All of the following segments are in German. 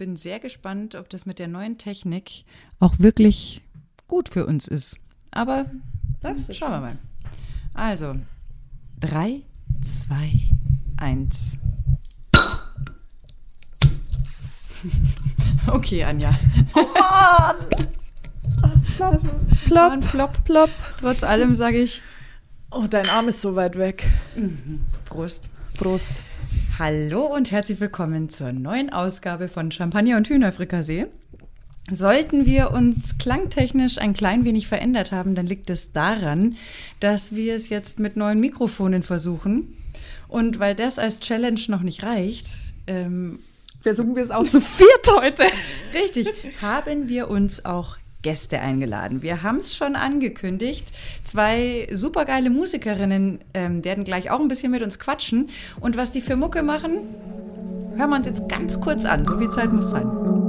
bin sehr gespannt, ob das mit der neuen Technik auch wirklich gut für uns ist. Aber schauen wir mal. Also, drei, zwei, eins. Okay, Anja. Plopp, plopp, Mann, plopp, plopp. Trotz allem sage ich Oh, dein Arm ist so weit weg. Prost. Prost. Hallo und herzlich willkommen zur neuen Ausgabe von Champagner und Hühnerfrikassee. Sollten wir uns klangtechnisch ein klein wenig verändert haben, dann liegt es daran, dass wir es jetzt mit neuen Mikrofonen versuchen. Und weil das als Challenge noch nicht reicht, ähm, Versuchen wir es auch zu viert heute. Richtig, haben wir uns auch Gäste eingeladen. Wir haben es schon angekündigt. Zwei supergeile Musikerinnen ähm, werden gleich auch ein bisschen mit uns quatschen. Und was die für Mucke machen, hören wir uns jetzt ganz kurz an. So viel Zeit muss sein.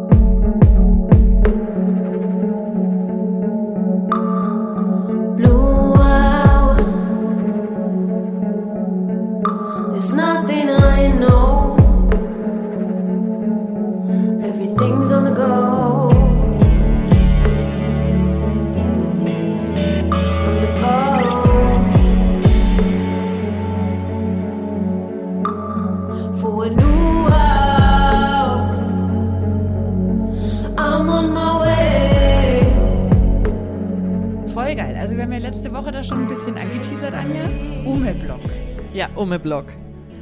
Block.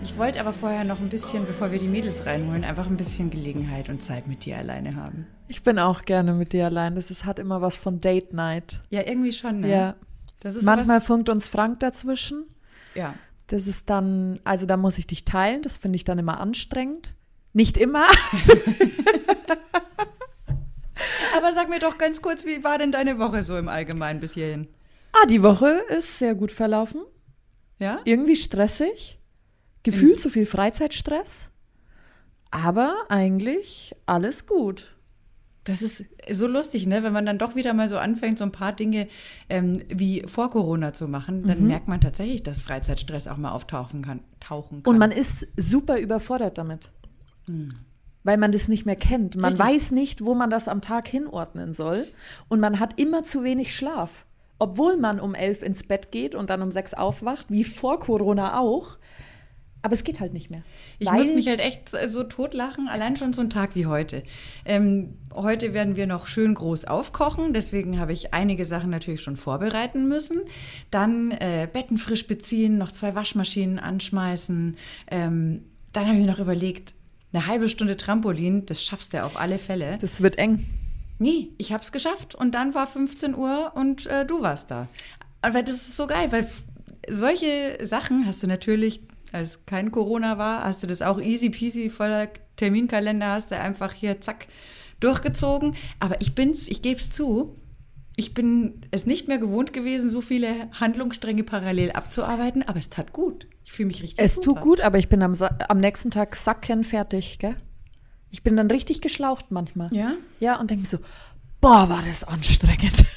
Ich wollte aber vorher noch ein bisschen, bevor wir die Mädels reinholen, einfach ein bisschen Gelegenheit und Zeit mit dir alleine haben. Ich bin auch gerne mit dir allein. Das ist, hat immer was von Date Night. Ja, irgendwie schon, ne? Ja. Das ist Manchmal funkt uns Frank dazwischen. ja. Das ist dann, also da muss ich dich teilen. Das finde ich dann immer anstrengend. Nicht immer. Aber sag mir doch ganz kurz, wie war denn deine Woche so im Allgemeinen bis hierhin? ah, die Woche ist sehr gut verlaufen. Ja? Irgendwie stressig. Gefühlt zu viel Freizeitstress. Aber eigentlich alles gut. Das ist so lustig, ne? Wenn man dann doch wieder mal so anfängt, so ein paar Dinge ähm, wie vor Corona zu machen, Mhm. dann merkt man tatsächlich, dass Freizeitstress auch mal auftauchen kann. Tauchen kann. Und man ist super überfordert damit. Weil man das nicht mehr kennt. Man Richtig. weiß nicht, wo man das am Tag hinordnen soll. Und man hat immer zu wenig Schlaf. Obwohl man um elf ins Bett geht und dann um sechs aufwacht, wie vor Corona auch. Aber es geht halt nicht mehr. Ich muss mich halt echt so totlachen, allein schon so ein Tag wie heute. Ähm, heute werden wir noch schön groß aufkochen, deswegen habe ich einige Sachen natürlich schon vorbereiten müssen. Dann äh, Betten frisch beziehen, noch zwei Waschmaschinen anschmeißen. Ähm, dann habe ich mir noch überlegt, eine halbe Stunde Trampolin, das schaffst du auf alle Fälle. Das wird eng. Nee, ich habe es geschafft und dann war 15 Uhr und äh, du warst da. Aber das ist so geil, weil solche Sachen hast du natürlich, als kein Corona war, hast du das auch easy peasy voller Terminkalender, hast du einfach hier zack durchgezogen. Aber ich bin's, ich gebe es zu, ich bin es nicht mehr gewohnt gewesen, so viele Handlungsstränge parallel abzuarbeiten, aber es tat gut. Ich fühle mich richtig Es super. tut gut, aber ich bin am, am nächsten Tag sacken fertig, gell? Ich bin dann richtig geschlaucht manchmal. Ja? Ja, und denke mir so, boah, war das anstrengend.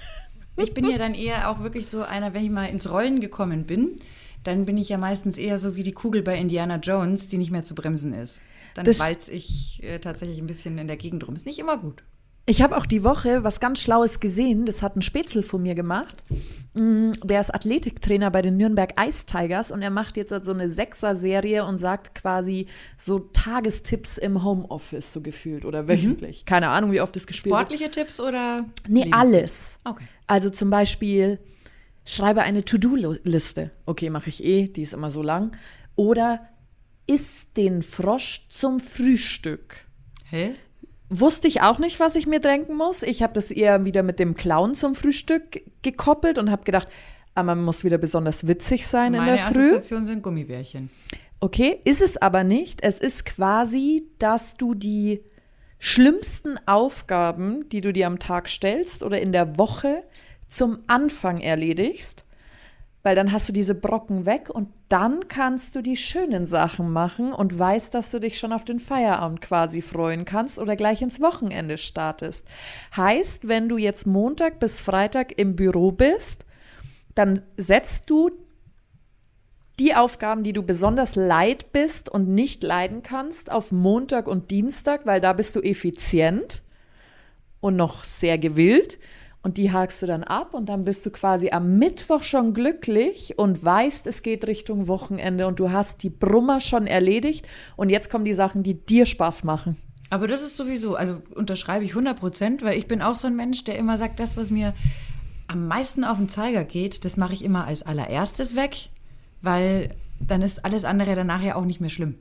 Ich bin ja dann eher auch wirklich so einer, wenn ich mal ins Rollen gekommen bin, dann bin ich ja meistens eher so wie die Kugel bei Indiana Jones, die nicht mehr zu bremsen ist. Dann walz ich äh, tatsächlich ein bisschen in der Gegend rum. Ist nicht immer gut. Ich habe auch die Woche was ganz Schlaues gesehen. Das hat ein Spätzle von mir gemacht. Mm, Der ist Athletiktrainer bei den Nürnberg Ice Tigers und er macht jetzt halt so eine Sechser-Serie und sagt quasi so Tagestipps im Homeoffice, so gefühlt oder wöchentlich. Keine Ahnung, wie oft das gespielt wird. Sportliche Tipps oder? Nee, Lebens- alles. Okay. Also zum Beispiel, schreibe eine To-Do-Liste. Okay, mache ich eh, die ist immer so lang. Oder isst den Frosch zum Frühstück. Hä? Wusste ich auch nicht, was ich mir denken muss. Ich habe das eher wieder mit dem Clown zum Frühstück gekoppelt und habe gedacht, ah, man muss wieder besonders witzig sein in Meine der Früh. Assoziation sind Gummibärchen. Okay, ist es aber nicht. Es ist quasi, dass du die schlimmsten Aufgaben, die du dir am Tag stellst oder in der Woche zum Anfang erledigst, weil dann hast du diese Brocken weg und dann kannst du die schönen Sachen machen und weißt, dass du dich schon auf den Feierabend quasi freuen kannst oder gleich ins Wochenende startest. Heißt, wenn du jetzt Montag bis Freitag im Büro bist, dann setzt du die Aufgaben, die du besonders leid bist und nicht leiden kannst, auf Montag und Dienstag, weil da bist du effizient und noch sehr gewillt. Und die hakst du dann ab und dann bist du quasi am Mittwoch schon glücklich und weißt, es geht Richtung Wochenende und du hast die Brummer schon erledigt. Und jetzt kommen die Sachen, die dir Spaß machen. Aber das ist sowieso, also unterschreibe ich 100 Prozent, weil ich bin auch so ein Mensch, der immer sagt, das, was mir am meisten auf den Zeiger geht, das mache ich immer als allererstes weg, weil dann ist alles andere danach ja auch nicht mehr schlimm.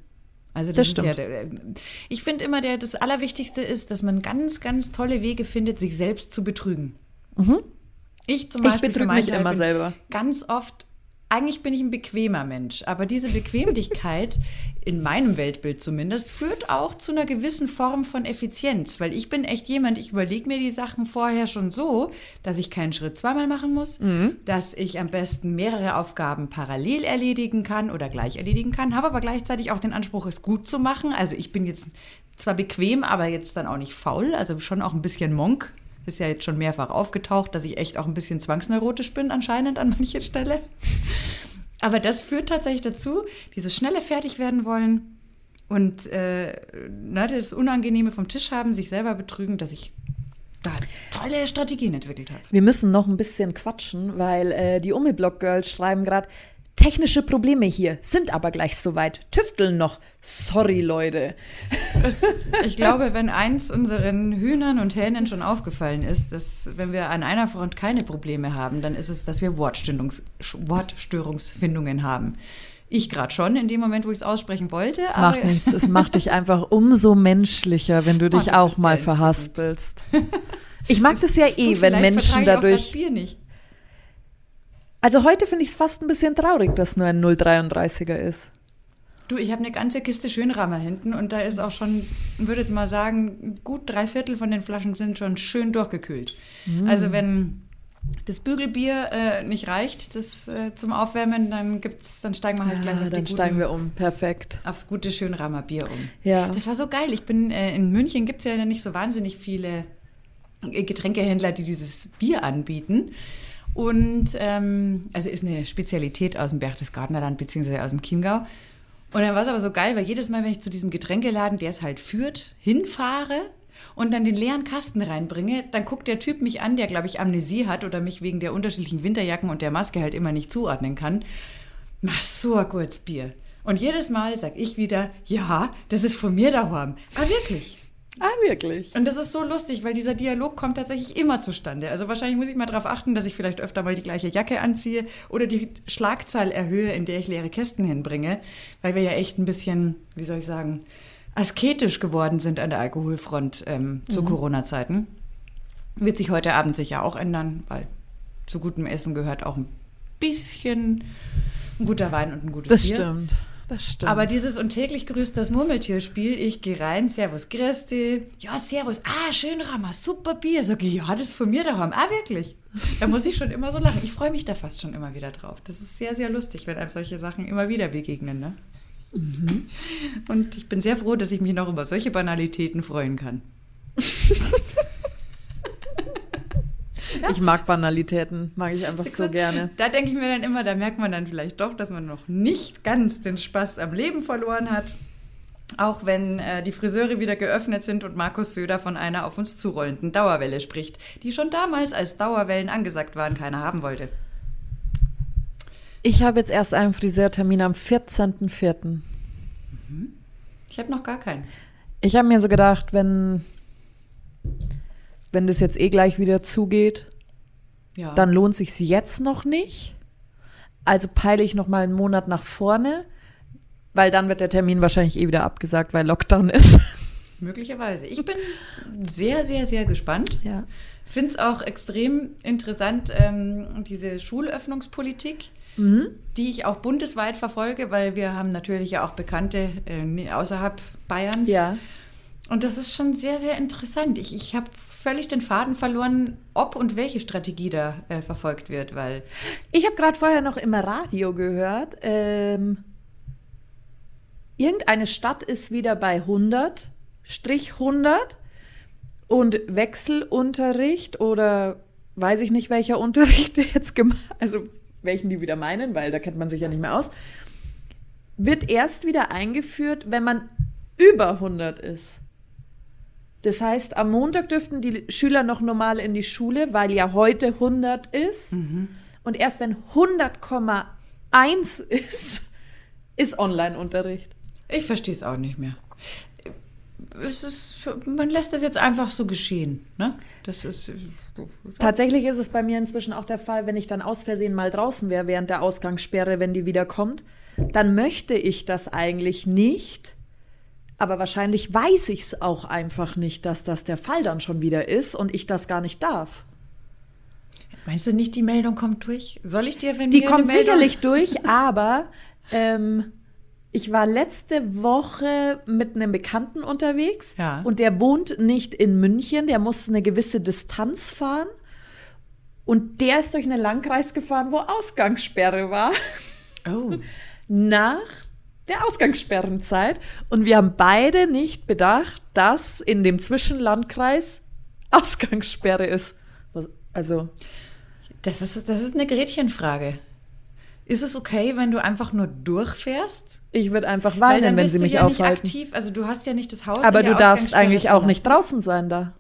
Also das, Das ist ja, stimmt. der- ich finde immer, der, das Allerwichtigste ist, dass man ganz, ganz tolle Wege findet, sich selbst zu betrügen. Ich zum Mhm. Ich Beispiel für betrüge mich immer bin selber. Ganz oft, eigentlich bin ich ein bequemer Mensch, aber diese Bequemlichkeit, in meinem Weltbild zumindest, führt auch zu einer gewissen Form von Effizienz, weil ich bin echt jemand, ich überlege mir die Sachen vorher schon so, dass ich keinen Schritt zweimal machen muss, Mhm. dass ich am besten mehrere Aufgaben parallel erledigen kann oder gleich erledigen kann, habe aber gleichzeitig auch den Anspruch, es gut zu machen. Also ich bin jetzt zwar bequem, aber jetzt dann auch nicht faul, also schon auch ein bisschen Monk. Ist ja jetzt schon mehrfach aufgetaucht, dass ich echt auch ein bisschen zwangsneurotisch bin, anscheinend an mancher Stelle. Aber das führt tatsächlich dazu, dieses schnelle Fertigwerden wollen und äh, ne, das Unangenehme vom Tisch haben, sich selber betrügen, dass ich da tolle Strategien entwickelt habe. Wir müssen noch ein bisschen quatschen, weil äh, die Umi-Blog-Girls schreiben gerade, technische Probleme hier, sind aber gleich soweit, tüfteln noch. Sorry, Leute. Es, ich glaube, wenn eins unseren Hühnern und Hähnen schon aufgefallen ist, dass wenn wir an einer Front keine Probleme haben, dann ist es, dass wir Wortstörungs Wortstörungsfindungen haben. Ich gerade schon, in dem Moment, wo ich es aussprechen wollte. Es macht nichts, es macht dich einfach umso menschlicher, wenn du dich auch mal verhaspelst. Ich mag das ja eh, wenn Menschen vertrage ich auch dadurch. das Bier nicht. Also heute finde ich es fast ein bisschen traurig, dass nur ein 033er ist. Du, ich habe eine ganze Kiste Schönrammer hinten und da ist auch schon, ich würde jetzt mal sagen, gut drei Viertel von den Flaschen sind schon schön durchgekühlt. Mm. Also wenn das Bügelbier äh, nicht reicht das, äh, zum Aufwärmen, dann gibt's, dann steigen wir halt gleich auf, dann die steigen guten, wir um. Perfekt. aufs gute Schönrammer Bier um. Ja. Das war so geil. Ich bin äh, in München gibt's ja nicht so wahnsinnig viele äh, Getränkehändler, die dieses Bier anbieten. Und ähm, also ist eine Spezialität aus dem Berchtesgadenerland beziehungsweise aus dem Chiemgau. Und dann war es aber so geil, weil jedes Mal, wenn ich zu diesem Getränkeladen, der es halt führt, hinfahre und dann den leeren Kasten reinbringe, dann guckt der Typ mich an, der, glaube ich, Amnesie hat oder mich wegen der unterschiedlichen Winterjacken und der Maske halt immer nicht zuordnen kann. Mach so ein gutes Bier. Und jedes Mal sag ich wieder, ja, das ist von mir daheim. Ah, wirklich. Ah, wirklich? Und das ist so lustig, weil dieser Dialog kommt tatsächlich immer zustande. Also wahrscheinlich muss ich mal darauf achten, dass ich vielleicht öfter mal die gleiche Jacke anziehe oder die Schlagzahl erhöhe, in der ich leere Kästen hinbringe, weil wir ja echt ein bisschen, wie soll ich sagen, asketisch geworden sind an der Alkoholfront ähm, zu Corona-Zeiten. Wird sich heute Abend sicher auch ändern, weil zu gutem Essen gehört auch ein bisschen ein guter Wein und ein gutes Das Bier. stimmt. Das stimmt. Aber dieses und täglich grüßt das Murmeltierspiel, ich gehe rein, Servus, Christi. Ja, Servus, ah, schön Rammer, super Bier. Sag ich, ja, das ist von mir daheim. Ah, wirklich? Da muss ich schon immer so lachen. Ich freue mich da fast schon immer wieder drauf. Das ist sehr, sehr lustig, wenn einem solche Sachen immer wieder begegnen. Ne? Mhm. Und ich bin sehr froh, dass ich mich noch über solche Banalitäten freuen kann. ich mag Banalitäten, mag ich einfach so gerne. Da denke ich mir dann immer, da merkt man dann vielleicht doch, dass man noch nicht ganz den Spaß am Leben verloren hat. Auch wenn äh, die Friseure wieder geöffnet sind und Markus Söder von einer auf uns zurollenden Dauerwelle spricht, die schon damals als Dauerwellen angesagt waren, keiner haben wollte. Ich habe jetzt erst einen Friseurtermin am 14.04. Ich habe noch gar keinen. Ich habe mir so gedacht, wenn, wenn das jetzt eh gleich wieder zugeht, Ja. dann lohnt sich jetzt noch nicht. Also peile ich noch mal einen Monat nach vorne, weil dann wird der Termin wahrscheinlich eh wieder abgesagt, weil Lockdown ist. Möglicherweise. Ich bin sehr, sehr, sehr gespannt. Ja. Finde es auch extrem interessant, ähm, diese Schulöffnungspolitik, Mhm. die ich auch bundesweit verfolge, weil wir haben natürlich ja auch Bekannte äh, außerhalb Bayerns. Ja. Und das ist schon sehr, sehr interessant. Ich, ich habe völlig den Faden verloren, ob und welche Strategie da äh, verfolgt wird, weil Ich habe gerade vorher noch im Radio gehört, ähm, irgendeine Stadt ist wieder bei 100, Strich 100 und Wechselunterricht oder weiß ich nicht, welcher Unterricht jetzt gemacht, also welchen die wieder meinen, weil da kennt man sich ja nicht mehr aus. wird erst wieder eingeführt, wenn man über 100 ist. Das heißt, am Montag dürften die Schüler noch normal in die Schule, weil ja heute 100 ist. Und erst wenn 100,1 ist, ist Online-Unterricht. Ich verstehe es auch nicht mehr. Ist, man lässt das jetzt einfach so geschehen. Ne? Das ist. Tatsächlich ist es bei mir inzwischen auch der Fall, wenn ich dann aus Versehen mal draußen wäre während der Ausgangssperre, wenn die wieder kommt, dann möchte ich das eigentlich nicht. Aber wahrscheinlich weiß ich es auch einfach nicht, dass das der Fall dann schon wieder ist und ich das gar nicht darf. Meinst du nicht, die Meldung kommt durch? Soll ich dir, wenn Die kommt Meldung sicherlich durch, aber ähm, ich war letzte Woche mit einem Bekannten unterwegs Ja. und der wohnt nicht in München, der muss eine gewisse Distanz fahren und der ist durch einen Landkreis gefahren, wo Ausgangssperre war, Oh. nach der Ausgangssperrenzeit und wir haben beide nicht bedacht, dass in dem Zwischenlandkreis Ausgangssperre ist. Also Das ist, das ist eine Gretchenfrage. Ist es okay, wenn du einfach nur durchfährst? ich würde einfach weinen, wenn bist sie du mich ja aufhalten. nicht aktiv, also du hast ja nicht das Haus. Aber du darfst eigentlich auch nicht draußen sein da.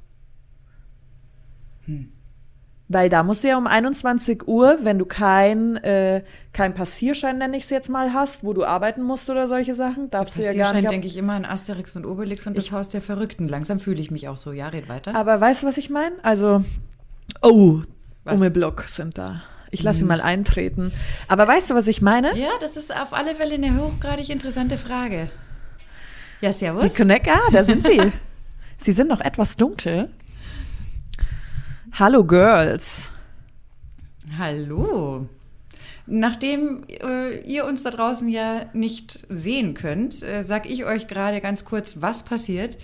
Weil da musst du ja um 21 Uhr, wenn du kein, äh, kein Passierschein, nenne ich es jetzt mal, hast, wo du arbeiten musst oder solche Sachen, darfst du ja gar nicht. denke ich immer an Asterix und Obelix und das Haus der Verrückten. Langsam fühle ich mich auch so. Ja, red weiter. Aber weißt du, was ich meine? Also, oh, Was? Ume Block sind da. Ich lasse ihn mal eintreten. Aber weißt du, was ich meine? ja, das ist auf alle Fälle eine hochgradig interessante Frage. Ja, servus. Sie connect, ah, da sind sie. sie sind noch etwas dunkel. Hallo Girls. Hallo. Nachdem äh, ihr uns da draußen ja nicht sehen könnt, äh, sag ich euch gerade ganz kurz, was passiert.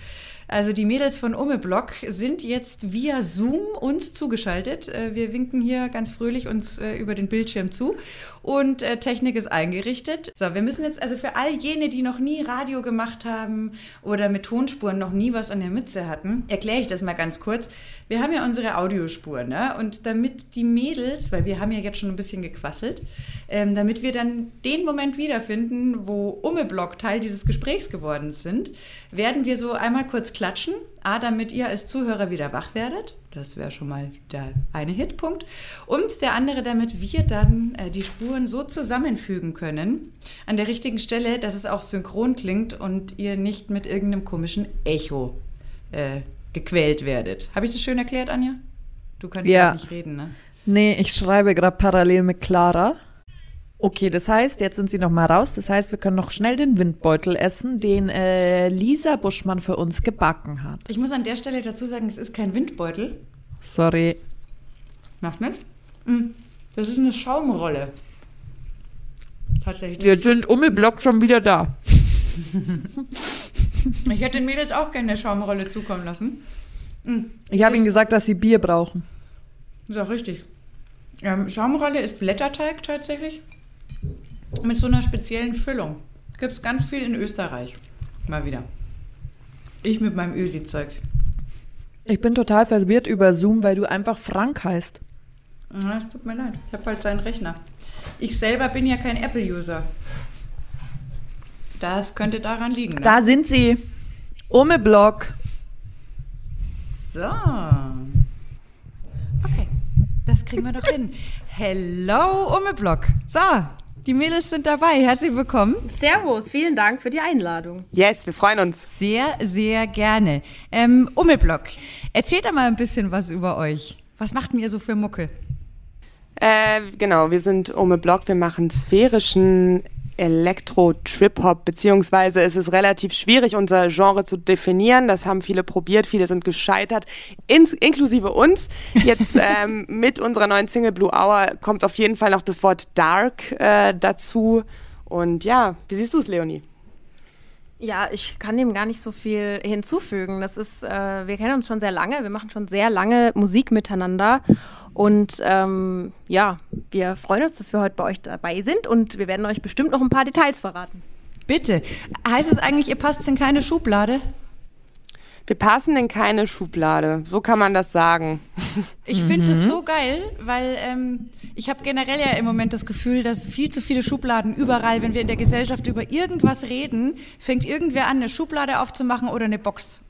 Also die Mädels von Umeblock sind jetzt via Zoom uns zugeschaltet. Äh, wir winken hier ganz fröhlich uns äh, über den Bildschirm zu und äh, Technik ist eingerichtet. So, wir müssen jetzt also für all jene, die noch nie Radio gemacht haben oder mit Tonspuren noch nie was an der Mütze hatten, erkläre ich das mal ganz kurz. Wir haben ja unsere Audiospur, ne? Und damit die Mädels, weil wir haben ja jetzt schon ein bisschen gequasselt, ähm, damit wir dann den Moment wiederfinden, wo Umeblock Teil dieses Gesprächs geworden sind, werden wir so einmal kurz klatschen. A, damit ihr als Zuhörer wieder wach werdet. Das wäre schon mal der eine Hitpunkt. Und der andere, damit wir dann äh, die Spuren so zusammenfügen können, an der richtigen Stelle, dass es auch synchron klingt und ihr nicht mit irgendeinem komischen Echo äh, gequält werdet. Habe ich das schön erklärt, Anja? Du kannst Ja. nicht reden, ne? Nee, ich schreibe gerade parallel mit Clara. Okay, das heißt, jetzt sind sie noch mal raus. Das heißt, wir können noch schnell den Windbeutel essen, den äh, Lisa Buschmann für uns gebacken hat. Ich muss an der Stelle dazu sagen, es ist kein Windbeutel. Sorry. Macht nichts. Mm, Das ist eine Schaumrolle. Tatsächlich. Wir sind um den Block schon wieder da. Ich hätte den Mädels auch gerne eine Schaumrolle zukommen lassen. Ich habe ihnen gesagt, dass sie Bier brauchen. Ist auch richtig. Ähm, Schaumrolle ist Blätterteig tatsächlich. Mit so einer speziellen Füllung. Gibt es ganz viel in Österreich. Mal wieder. Ich mit meinem Ösi-Zeug. Ich bin total verwirrt über Zoom, weil du einfach Frank heißt. Es tut mir leid. Ich habe halt seinen Rechner. Ich selber bin ja kein Apple-User. Das könnte daran liegen. Ne? Da sind sie. Den Block. So. Okay, das kriegen wir doch hin. Hello, Umeblock. So, die Mädels sind dabei. Herzlich willkommen. Servus, vielen Dank für die Einladung. Yes, wir freuen uns. Sehr, sehr gerne. Ähm, Umeblock, erzählt doch mal ein bisschen was über euch. Was macht denn ihr so für Mucke? Äh, genau, wir sind Ome Block, wir machen sphärischen Elektro-Trip-Hop, beziehungsweise es ist relativ schwierig, unser Genre zu definieren. Das haben viele probiert, viele sind gescheitert, ins, inklusive uns. Jetzt ähm, mit unserer neuen Single Blue Hour kommt auf jeden Fall noch das Wort Dark äh, dazu. Und ja, wie siehst du es, Leonie? Ja, ich kann dem gar nicht so viel hinzufügen. Das ist, äh, wir kennen uns schon sehr lange, wir machen schon sehr lange Musik miteinander und ähm, ja, wir freuen uns, dass wir heute bei euch dabei sind und wir werden euch bestimmt noch ein paar Details verraten. Bitte. Heißt es eigentlich, ihr passt in keine Schublade? Wir passen in keine Schublade. So kann man das sagen. Ich finde es so geil, weil ähm, ich habe generell ja im Moment das Gefühl, dass viel zu viele Schubladen überall, wenn wir in der Gesellschaft über irgendwas reden, fängt irgendwer an, eine Schublade aufzumachen oder eine Box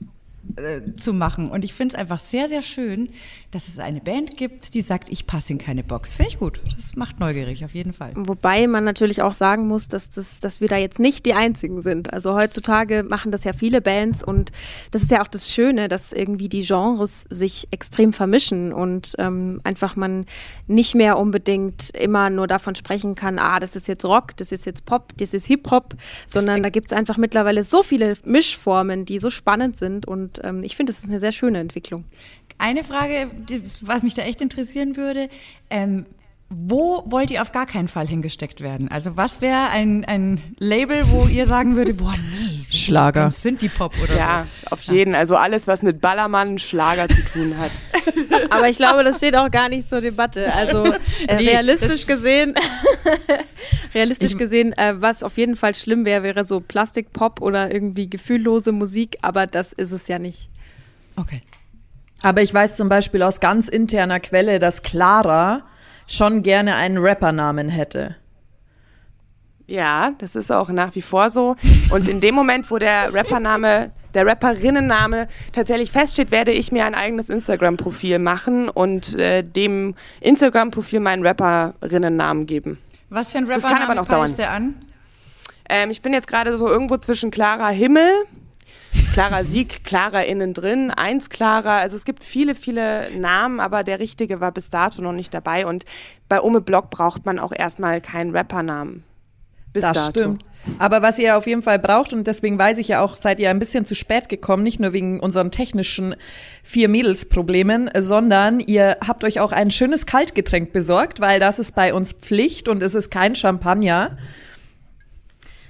äh, zu machen. Und ich finde es einfach sehr, sehr schön, dass es eine Band gibt, die sagt, ich passe in keine Box. Finde ich gut. Das macht neugierig, auf jeden Fall. Wobei man natürlich auch sagen muss, dass, das, dass wir da jetzt nicht die Einzigen sind. Also heutzutage machen das ja viele Bands und das ist ja auch das Schöne, dass irgendwie die Genres sich extrem vermischen und ähm, einfach man nicht mehr unbedingt immer nur davon sprechen kann, ah, das ist jetzt Rock, das ist jetzt Pop, das ist Hip-Hop, sondern da gibt es einfach mittlerweile so viele Mischformen, die so spannend sind und ähm, ich finde, das ist eine sehr schöne Entwicklung. Eine Frage, was mich da echt interessieren würde, ähm, wo wollt ihr auf gar keinen Fall hingesteckt werden? Also was wäre ein, ein Label, wo ihr sagen würdet, boah, nee, Schlager. ganz Synthie-Pop oder Ja, auf jeden. Also alles, was mit Ballermann, Schlager zu tun hat. Aber ich glaube, das steht auch gar nicht zur Debatte. Also äh, Nee, realistisch gesehen, realistisch gesehen, äh, was auf jeden Fall schlimm wäre, wäre so Plastikpop oder irgendwie gefühllose Musik, aber das ist es ja nicht. so? Okay. Aber ich weiß zum Beispiel aus ganz interner Quelle, dass Clara schon gerne einen Rappernamen hätte. Ja, das ist auch nach wie vor so. Und in dem Moment, wo der Rappername, der Rapperinnenname tatsächlich feststeht, werde ich mir ein eigenes Instagram-Profil machen und äh, dem Instagram-Profil meinen Rapperinnennamen geben. Was für ein Das Rapper kann aber noch dauern. der an? Ähm, ich bin jetzt gerade so irgendwo zwischen Clara Himmel, Clara Sieg, Clara innen drin, eins Clara. Also es gibt viele, viele Namen, aber der richtige war bis dato noch nicht dabei. Und bei Ome Block braucht man auch erstmal keinen Rappernamen. Bis das dato. stimmt. Aber was ihr auf jeden Fall braucht, und deswegen weiß ich ja auch, seid ihr ein bisschen zu spät gekommen, nicht nur wegen unseren technischen Vier-Mädels-Problemen, sondern ihr habt euch auch ein schönes Kaltgetränk besorgt, weil das ist bei uns Pflicht und es ist kein Champagner.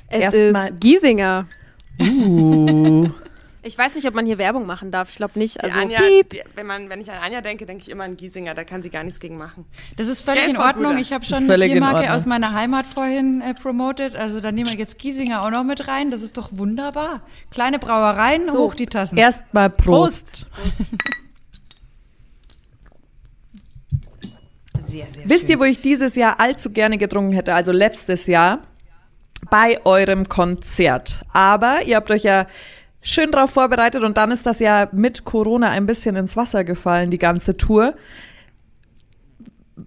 Es Erstmal- ist Giesinger. Uh. Ich weiß nicht, ob man hier Werbung machen darf. Ich glaube nicht. Die Also Anja, piep. die, wenn, man, wenn ich an Anja denke, denke ich immer an Giesinger. Da kann sie gar nichts gegen machen. Das ist völlig Gell, in Ordnung. Bruder? Ich habe schon Biermarke Ordnung. aus meiner Heimat vorhin äh, promotet. Also dann nehmen wir jetzt Giesinger auch noch mit rein. Das ist doch wunderbar. Kleine Brauereien, So, hoch die Tassen. Erstmal Prost. sehr, sehr Wisst ihr, wo ich dieses Jahr allzu gerne getrunken hätte? Also letztes Jahr bei eurem Konzert. Aber ihr habt euch ja schön drauf vorbereitet und dann ist das ja mit Corona ein bisschen ins Wasser gefallen, die ganze Tour.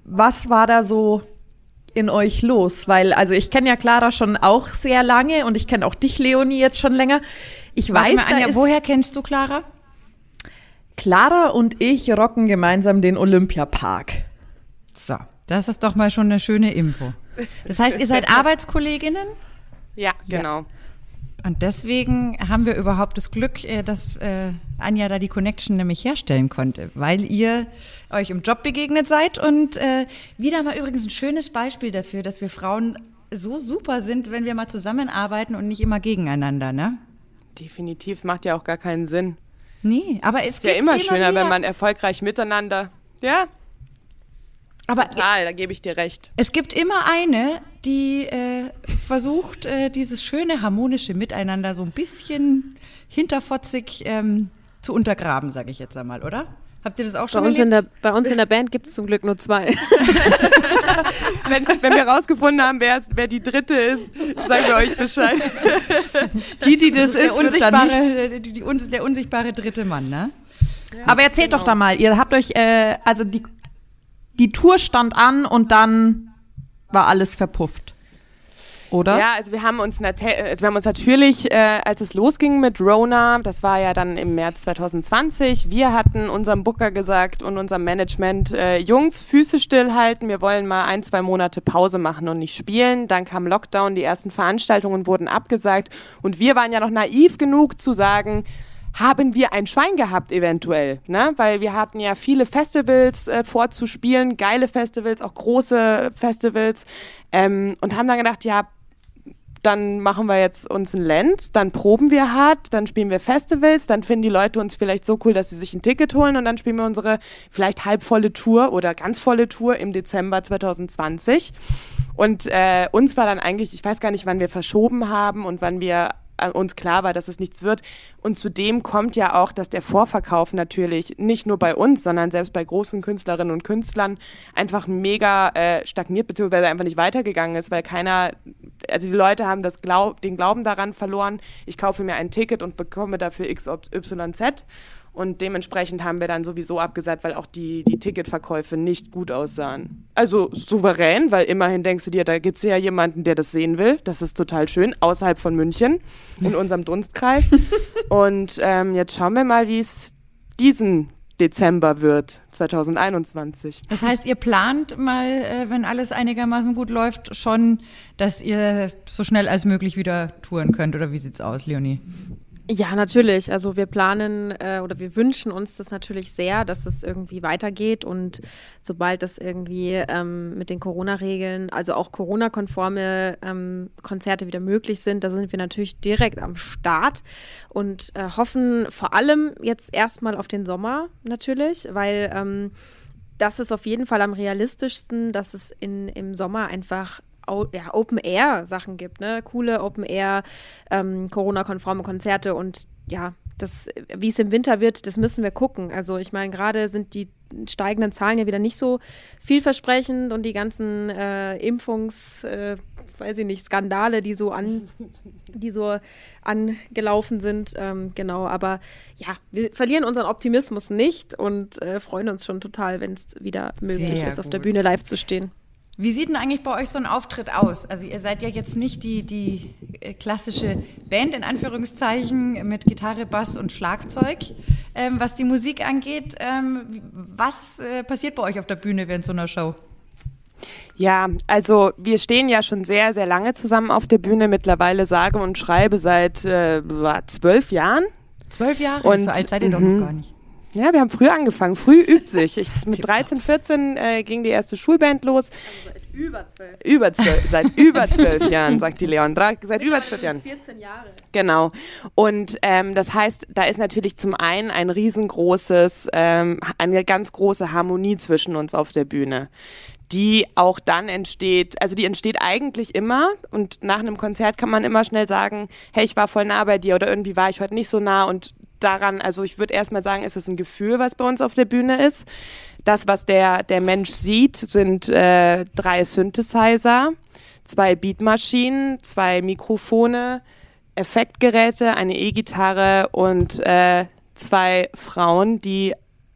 Was war da so in euch los? Weil, also ich kenne ja Clara schon auch sehr lange und ich kenne auch dich, Leonie, jetzt schon länger. Ich Warte weiß, mal, Anja, woher kennst du Clara? Clara und ich rocken gemeinsam den Olympiapark. So, das ist doch mal schon eine schöne Info. Das heißt, ihr seid Arbeitskolleginnen Ja, genau. und deswegen haben wir überhaupt das Glück, äh, dass äh, Anja da die Connection nämlich herstellen konnte, weil ihr euch im Job begegnet seid und äh, wieder mal übrigens ein schönes Beispiel dafür, dass wir Frauen so super sind, wenn wir mal zusammenarbeiten und nicht immer gegeneinander, ne? Definitiv macht ja auch gar keinen Sinn. Nee, aber es Ist ja immer schöner, wieder, wenn man erfolgreich miteinander. Ja, aber total, da gebe ich dir recht. Es gibt immer eine, die äh, versucht, äh, dieses schöne harmonische Miteinander so ein bisschen hinterfotzig ähm, zu untergraben, sage ich jetzt einmal, oder? Habt ihr das auch Bei schon uns, in erlebt? der, bei uns in der Band gibt es zum Glück nur zwei. Wenn, wenn wir rausgefunden haben, wer, es- wer die dritte ist, sagen wir euch Bescheid. Die, die das, der ist, nichts unsichtbare, die, die, uns- der unsichtbare dritte Mann, ne? Aber erzählt doch da mal, ihr habt euch, äh, also die, die Tour stand an und dann war alles verpufft. Oder? Ja, also wir haben uns, nat- also wir haben uns natürlich, äh, als es losging mit Rona, das war ja dann im März 2020, wir hatten unserem Booker gesagt und unserem Management, äh, Jungs, Füße stillhalten, wir wollen mal ein, zwei Monate Pause machen und nicht spielen. Dann kam Lockdown, die ersten Veranstaltungen wurden abgesagt und wir waren ja noch naiv genug zu sagen, haben wir ein Schwein gehabt eventuell, ne? Weil wir hatten ja viele Festivals äh, vorzuspielen, geile Festivals, auch große Festivals ähm, und haben dann gedacht, ja, dann machen wir jetzt uns ein Land, dann proben wir hart, dann spielen wir Festivals, dann finden die Leute uns vielleicht so cool, dass sie sich ein Ticket holen und dann spielen wir unsere vielleicht halbvolle Tour oder ganz volle Tour im Dezember 2020. Und äh, uns war dann eigentlich, ich weiß gar nicht, wann wir verschoben haben und wann wir uns klar war, dass es nichts wird. Und zudem kommt ja auch, dass der Vorverkauf natürlich nicht nur bei uns, sondern selbst bei großen Künstlerinnen und Künstlern einfach mega äh, stagniert beziehungsweise einfach nicht weitergegangen ist, weil keiner, also die Leute haben das Glaub, den Glauben daran verloren, ich kaufe mir ein Ticket und bekomme dafür XYZ. Und dementsprechend haben wir dann sowieso abgesagt, weil auch die, die Ticketverkäufe nicht gut aussahen. Also souverän, weil immerhin denkst du dir, da gibt es ja jemanden, der das sehen will. Das ist total schön, außerhalb von München, in unserem Dunstkreis. Und ähm, jetzt schauen wir mal, wie es diesen Dezember wird, 2021. Das heißt, ihr plant mal, äh, wenn alles einigermaßen gut läuft, schon, dass ihr so schnell als möglich wieder touren könnt. Oder wie sieht's aus, Leonie? Ja, natürlich. Also wir planen äh, oder wir wünschen uns das natürlich sehr, dass es irgendwie weitergeht und sobald das irgendwie ähm, mit den Corona-Regeln, also auch Corona-konforme ähm, Konzerte wieder möglich sind, da sind wir natürlich direkt am Start und äh, hoffen vor allem jetzt erstmal auf den Sommer natürlich, weil ähm, das ist auf jeden Fall am realistischsten, dass es in, im Sommer einfach ja, Open-Air-Sachen gibt, ne? Coole Open-Air, ähm, Corona-konforme Konzerte und ja, das, wie es im Winter wird, das müssen wir gucken. Also ich meine, gerade sind die steigenden Zahlen ja wieder nicht so vielversprechend und die ganzen äh, Impfungs, äh, weiß ich nicht, Skandale, die so an, die so angelaufen sind, ähm, genau. Aber ja, wir verlieren unseren Optimismus nicht und äh, freuen uns schon total, wenn es wieder möglich Sehr ist, auf der gut. Bühne live zu stehen. Wie sieht denn eigentlich bei euch so ein Auftritt aus? Also ihr seid ja jetzt nicht die, die äh, klassische Band in Anführungszeichen mit Gitarre, Bass und Schlagzeug. Ähm, was die Musik angeht, ähm, was äh, passiert bei euch auf der Bühne während so einer Show? Ja, also wir stehen ja schon sehr, sehr lange zusammen auf der Bühne. Mittlerweile sage und schreibe seit äh, zwölf Jahren. Zwölf Jahre? Und- so alt seid ihr doch mhm. noch gar nicht. Ja, wir haben früh angefangen. Früh übt sich. Ich, mit 13, 14 äh, ging die erste Schulband los. Über zwölf. Über zwölf, seit über zwölf Jahren, sagt die Leondra. Seit über zwölf Jahren. 14 Jahre. Genau. Und ähm, das heißt, da ist natürlich zum einen ein riesengroßes, ähm, eine ganz große Harmonie zwischen uns auf der Bühne, die auch dann entsteht, also die entsteht eigentlich immer und nach einem Konzert kann man immer schnell sagen, hey, ich war voll nah bei dir oder irgendwie war ich heute nicht so nah und daran, also ich würde erstmal sagen, ist es ein Gefühl, was bei uns auf der Bühne ist. Das, was der, der Mensch sieht, sind äh, drei Synthesizer, zwei Beatmaschinen, zwei Mikrofone, Effektgeräte, eine E-Gitarre und äh, zwei Frauen, die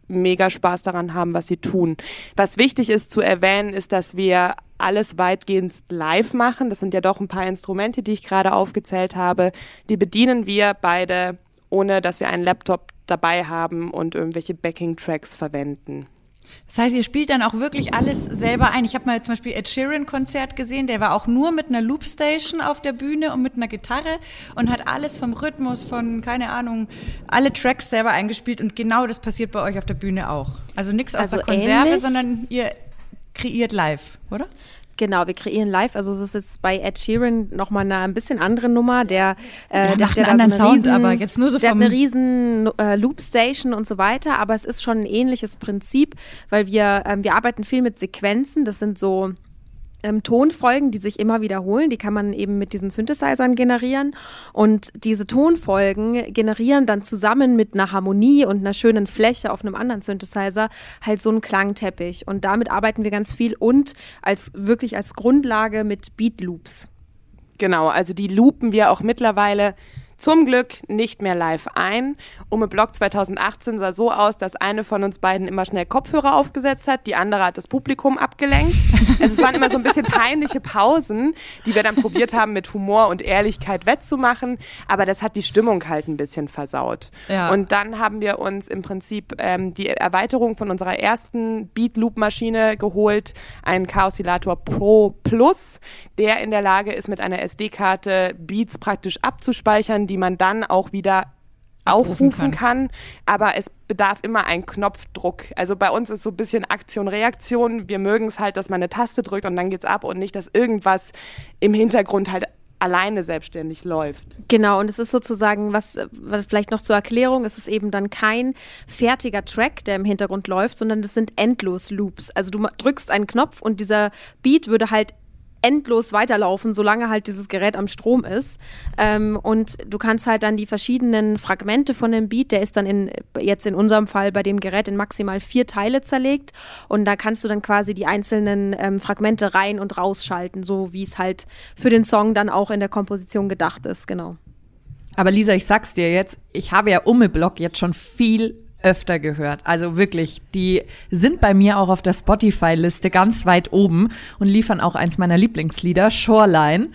mega Spaß daran haben, was sie tun. Was wichtig ist zu erwähnen, ist, dass wir alles weitgehend live machen. Das sind ja doch ein paar Instrumente, die ich gerade aufgezählt habe. Die bedienen wir beide, ohne dass wir einen Laptop dabei haben und irgendwelche Backing-Tracks verwenden. Das heißt, ihr spielt dann auch wirklich alles selber ein. Ich habe mal zum Beispiel Ed Sheeran Konzert gesehen, der war auch nur mit einer Loopstation auf der Bühne und mit einer Gitarre und hat alles vom Rhythmus, von, keine Ahnung, alle Tracks selber eingespielt und genau das passiert bei euch auf der Bühne auch. Also nichts aus Also der Konserve, ähnlich? sondern ihr kreiert live, oder? Genau, wir kreieren live. Also es ist jetzt bei Ed Sheeran nochmal eine ein bisschen andere Nummer. Der, äh, Ja, der der einen anderen eine Sound, aber jetzt nur so Der hat eine riesen äh, Loopstation und so weiter, aber es ist schon ein ähnliches Prinzip, weil wir, ähm, wir arbeiten viel mit Sequenzen. Das sind so ähm, Tonfolgen, die sich immer wiederholen. Die kann man eben mit diesen Synthesizern generieren. Und diese Tonfolgen generieren dann zusammen mit einer Harmonie und einer schönen Fläche auf einem anderen Synthesizer halt so einen Klangteppich. Und damit arbeiten wir ganz viel und als wirklich als Grundlage mit Beat Loops. Genau, also die loopen wir auch mittlerweile zum Glück nicht mehr live ein. Ume Block 2018 sah so aus, dass eine von uns beiden immer schnell Kopfhörer aufgesetzt hat, die andere hat das Publikum abgelenkt. also es waren immer so ein bisschen peinliche Pausen, die wir dann probiert haben, mit Humor und Ehrlichkeit wettzumachen, aber das hat die Stimmung halt ein bisschen versaut. Ja. Und dann haben wir uns im Prinzip ähm, die Erweiterung von unserer ersten Beat Loop Maschine geholt, einen Chaosilator Pro Plus, der in der Lage ist, mit einer SD-Karte Beats praktisch abzuspeichern, die man dann auch wieder Abrufen aufrufen kann. aber es bedarf immer einen Knopfdruck. Also bei uns ist so ein bisschen Aktion-Reaktion. Wir mögen es halt, dass man eine Taste drückt und dann geht's ab und nicht, dass irgendwas im Hintergrund halt alleine selbstständig läuft. Genau, und es ist sozusagen, was, was vielleicht noch zur Erklärung, es ist eben dann kein fertiger Track, der im Hintergrund läuft, sondern das sind endlos Loops. Also du drückst einen Knopf und dieser Beat würde halt endlos weiterlaufen, solange halt dieses Gerät am Strom ist. Ähm, und du kannst halt dann die verschiedenen Fragmente von dem Beat, der ist dann in, jetzt in unserem Fall bei dem Gerät in maximal vier Teile zerlegt. Und da kannst du dann quasi die einzelnen ähm, Fragmente rein und rausschalten, so wie es halt für den Song dann auch in der Komposition gedacht ist, genau. Aber Lisa, ich sag's dir jetzt, ich habe ja Umme-Block jetzt schon viel öfter gehört. Also wirklich, die sind bei mir auch auf der Spotify-Liste ganz weit oben und liefern auch eins meiner Lieblingslieder, Shoreline.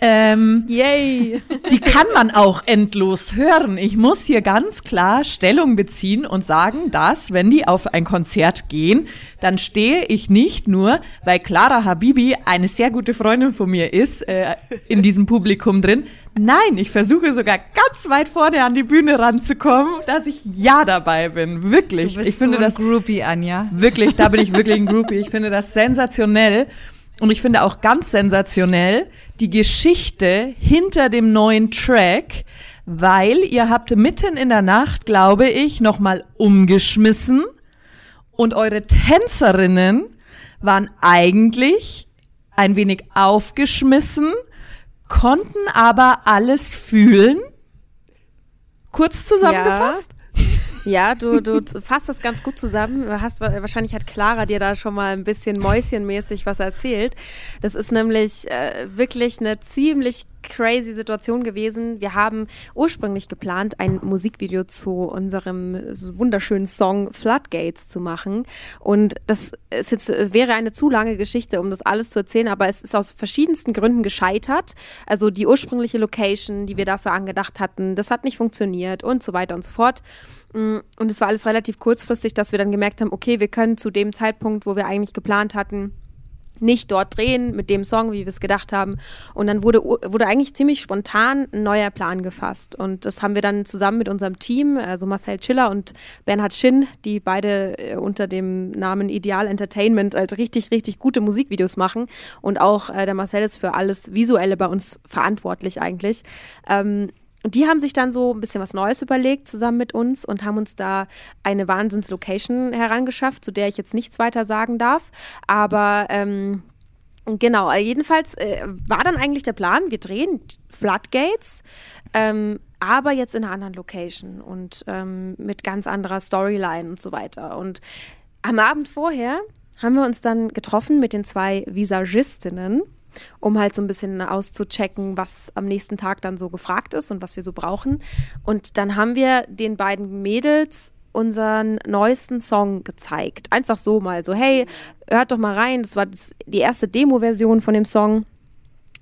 Ähm, Yay! die kann man auch endlos hören. Ich muss hier ganz klar Stellung beziehen und sagen, dass, wenn die auf ein Konzert gehen, dann stehe ich nicht nur, weil Clara Habibi eine sehr gute Freundin von mir ist, äh, in diesem Publikum drin. Nein, ich versuche sogar ganz weit vorne an die Bühne ranzukommen, dass ich ja dabei bin. Wirklich. Du bist ich finde so ein das Groupie, Anja. Wirklich, da bin ich wirklich ein Groupie. Ich finde das sensationell. Und ich finde auch ganz sensationell die Geschichte hinter dem neuen Track, weil ihr habt mitten in der Nacht, glaube ich, nochmal umgeschmissen und eure Tänzerinnen waren eigentlich ein wenig aufgeschmissen, konnten aber alles fühlen. Kurz zusammengefasst? Ja, du, du fasst das ganz gut zusammen. Hast, wahrscheinlich hat Clara dir da schon mal ein bisschen mäuschenmäßig was erzählt. Das ist nämlich äh, wirklich eine ziemlich crazy Situation gewesen. Wir haben ursprünglich geplant, ein Musikvideo zu unserem wunderschönen Song Floodgates zu machen. Und das ist jetzt, wäre eine zu lange Geschichte, um das alles zu erzählen, aber es ist aus verschiedensten Gründen gescheitert. Also die ursprüngliche Location, die wir dafür angedacht hatten, das hat nicht funktioniert und so weiter und so fort. Mm, Und es war alles relativ kurzfristig, dass wir dann gemerkt haben, okay, wir können zu dem Zeitpunkt, wo wir eigentlich geplant hatten, nicht dort drehen mit dem Song, wie wir es gedacht haben. Und dann wurde, wurde eigentlich ziemlich spontan ein neuer Plan gefasst. Und das haben wir dann zusammen mit unserem Team, also Marcel Schiller und Bernhard Schinn, die beide äh, unter dem Namen Ideal Entertainment halt richtig, richtig gute Musikvideos machen. Und auch äh, der Marcel ist für alles Visuelle bei uns verantwortlich eigentlich. Ähm, und die haben sich dann so ein bisschen was Neues überlegt zusammen mit uns und haben uns da eine Wahnsinns-Location herangeschafft, zu der ich jetzt nichts weiter sagen darf. Aber ähm, genau, äh, jedenfalls äh, war dann eigentlich der Plan, wir drehen Floodgates, ähm, aber jetzt in einer anderen Location und ähm, mit ganz anderer Storyline und so weiter. Und am Abend vorher haben wir uns dann getroffen mit den zwei Visagistinnen um halt so ein bisschen auszuchecken, was am nächsten Tag dann so gefragt ist und was wir so brauchen. Und dann haben wir den beiden Mädels unseren neuesten Song gezeigt. Einfach so mal so, hey, hört doch mal rein. Das war die erste Demo-Version von dem Song.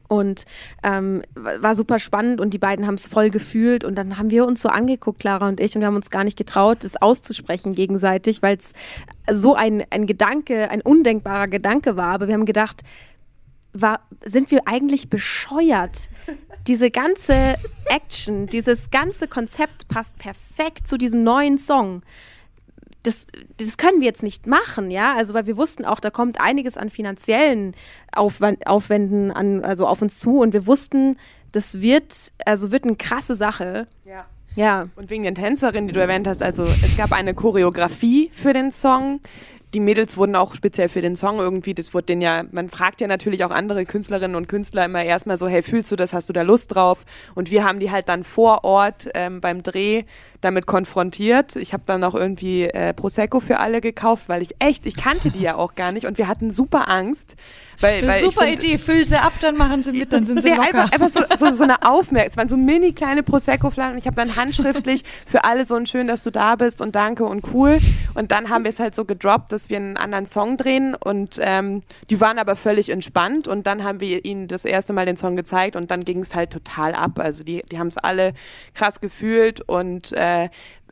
Und ähm, war super spannend und die beiden haben es voll gefühlt. Und dann haben wir uns so angeguckt, Clara und ich, und wir haben uns gar nicht getraut, das auszusprechen gegenseitig, weil es so ein, ein Gedanke, ein undenkbarer Gedanke war. Aber wir haben gedacht, war, sind wir eigentlich bescheuert? Diese ganze Action, dieses ganze Konzept passt perfekt zu diesem neuen Song. Das, das können wir jetzt nicht machen, ja. Also, weil wir wussten auch, da kommt einiges an finanziellen Aufwand, Aufwänden an, also auf uns zu und wir wussten, das wird, also wird eine krasse Sache. Ja. Ja. Und wegen den Tänzerinnen, die du erwähnt hast, also es gab eine Choreografie für den Song. Die Mädels wurden auch speziell für den Song irgendwie, das wurde den ja, man fragt ja natürlich auch andere Künstlerinnen und Künstler immer erstmal so, hey, fühlst du das, hast du da Lust drauf? Und wir haben die halt dann vor Ort ähm, beim Dreh damit konfrontiert. Ich habe dann auch irgendwie äh, Prosecco für alle gekauft, weil ich echt, ich kannte die ja auch gar nicht und wir hatten super Angst. Weil, weil Super find- Idee, füll sie ab, dann machen sie mit, dann sind sie Nee, locker. einfach, einfach so, so, so eine Aufmerksamkeit. Es waren so mini kleine Prosecco-Flaschen und ich habe dann handschriftlich für alle so ein schön, dass du da bist und danke und cool. Und dann haben wir es halt so gedroppt, dass wir einen anderen Song drehen und ähm, die waren aber völlig entspannt und dann haben wir ihnen das erste Mal den Song gezeigt und dann ging es halt total ab. Also die, die haben es alle krass gefühlt und äh,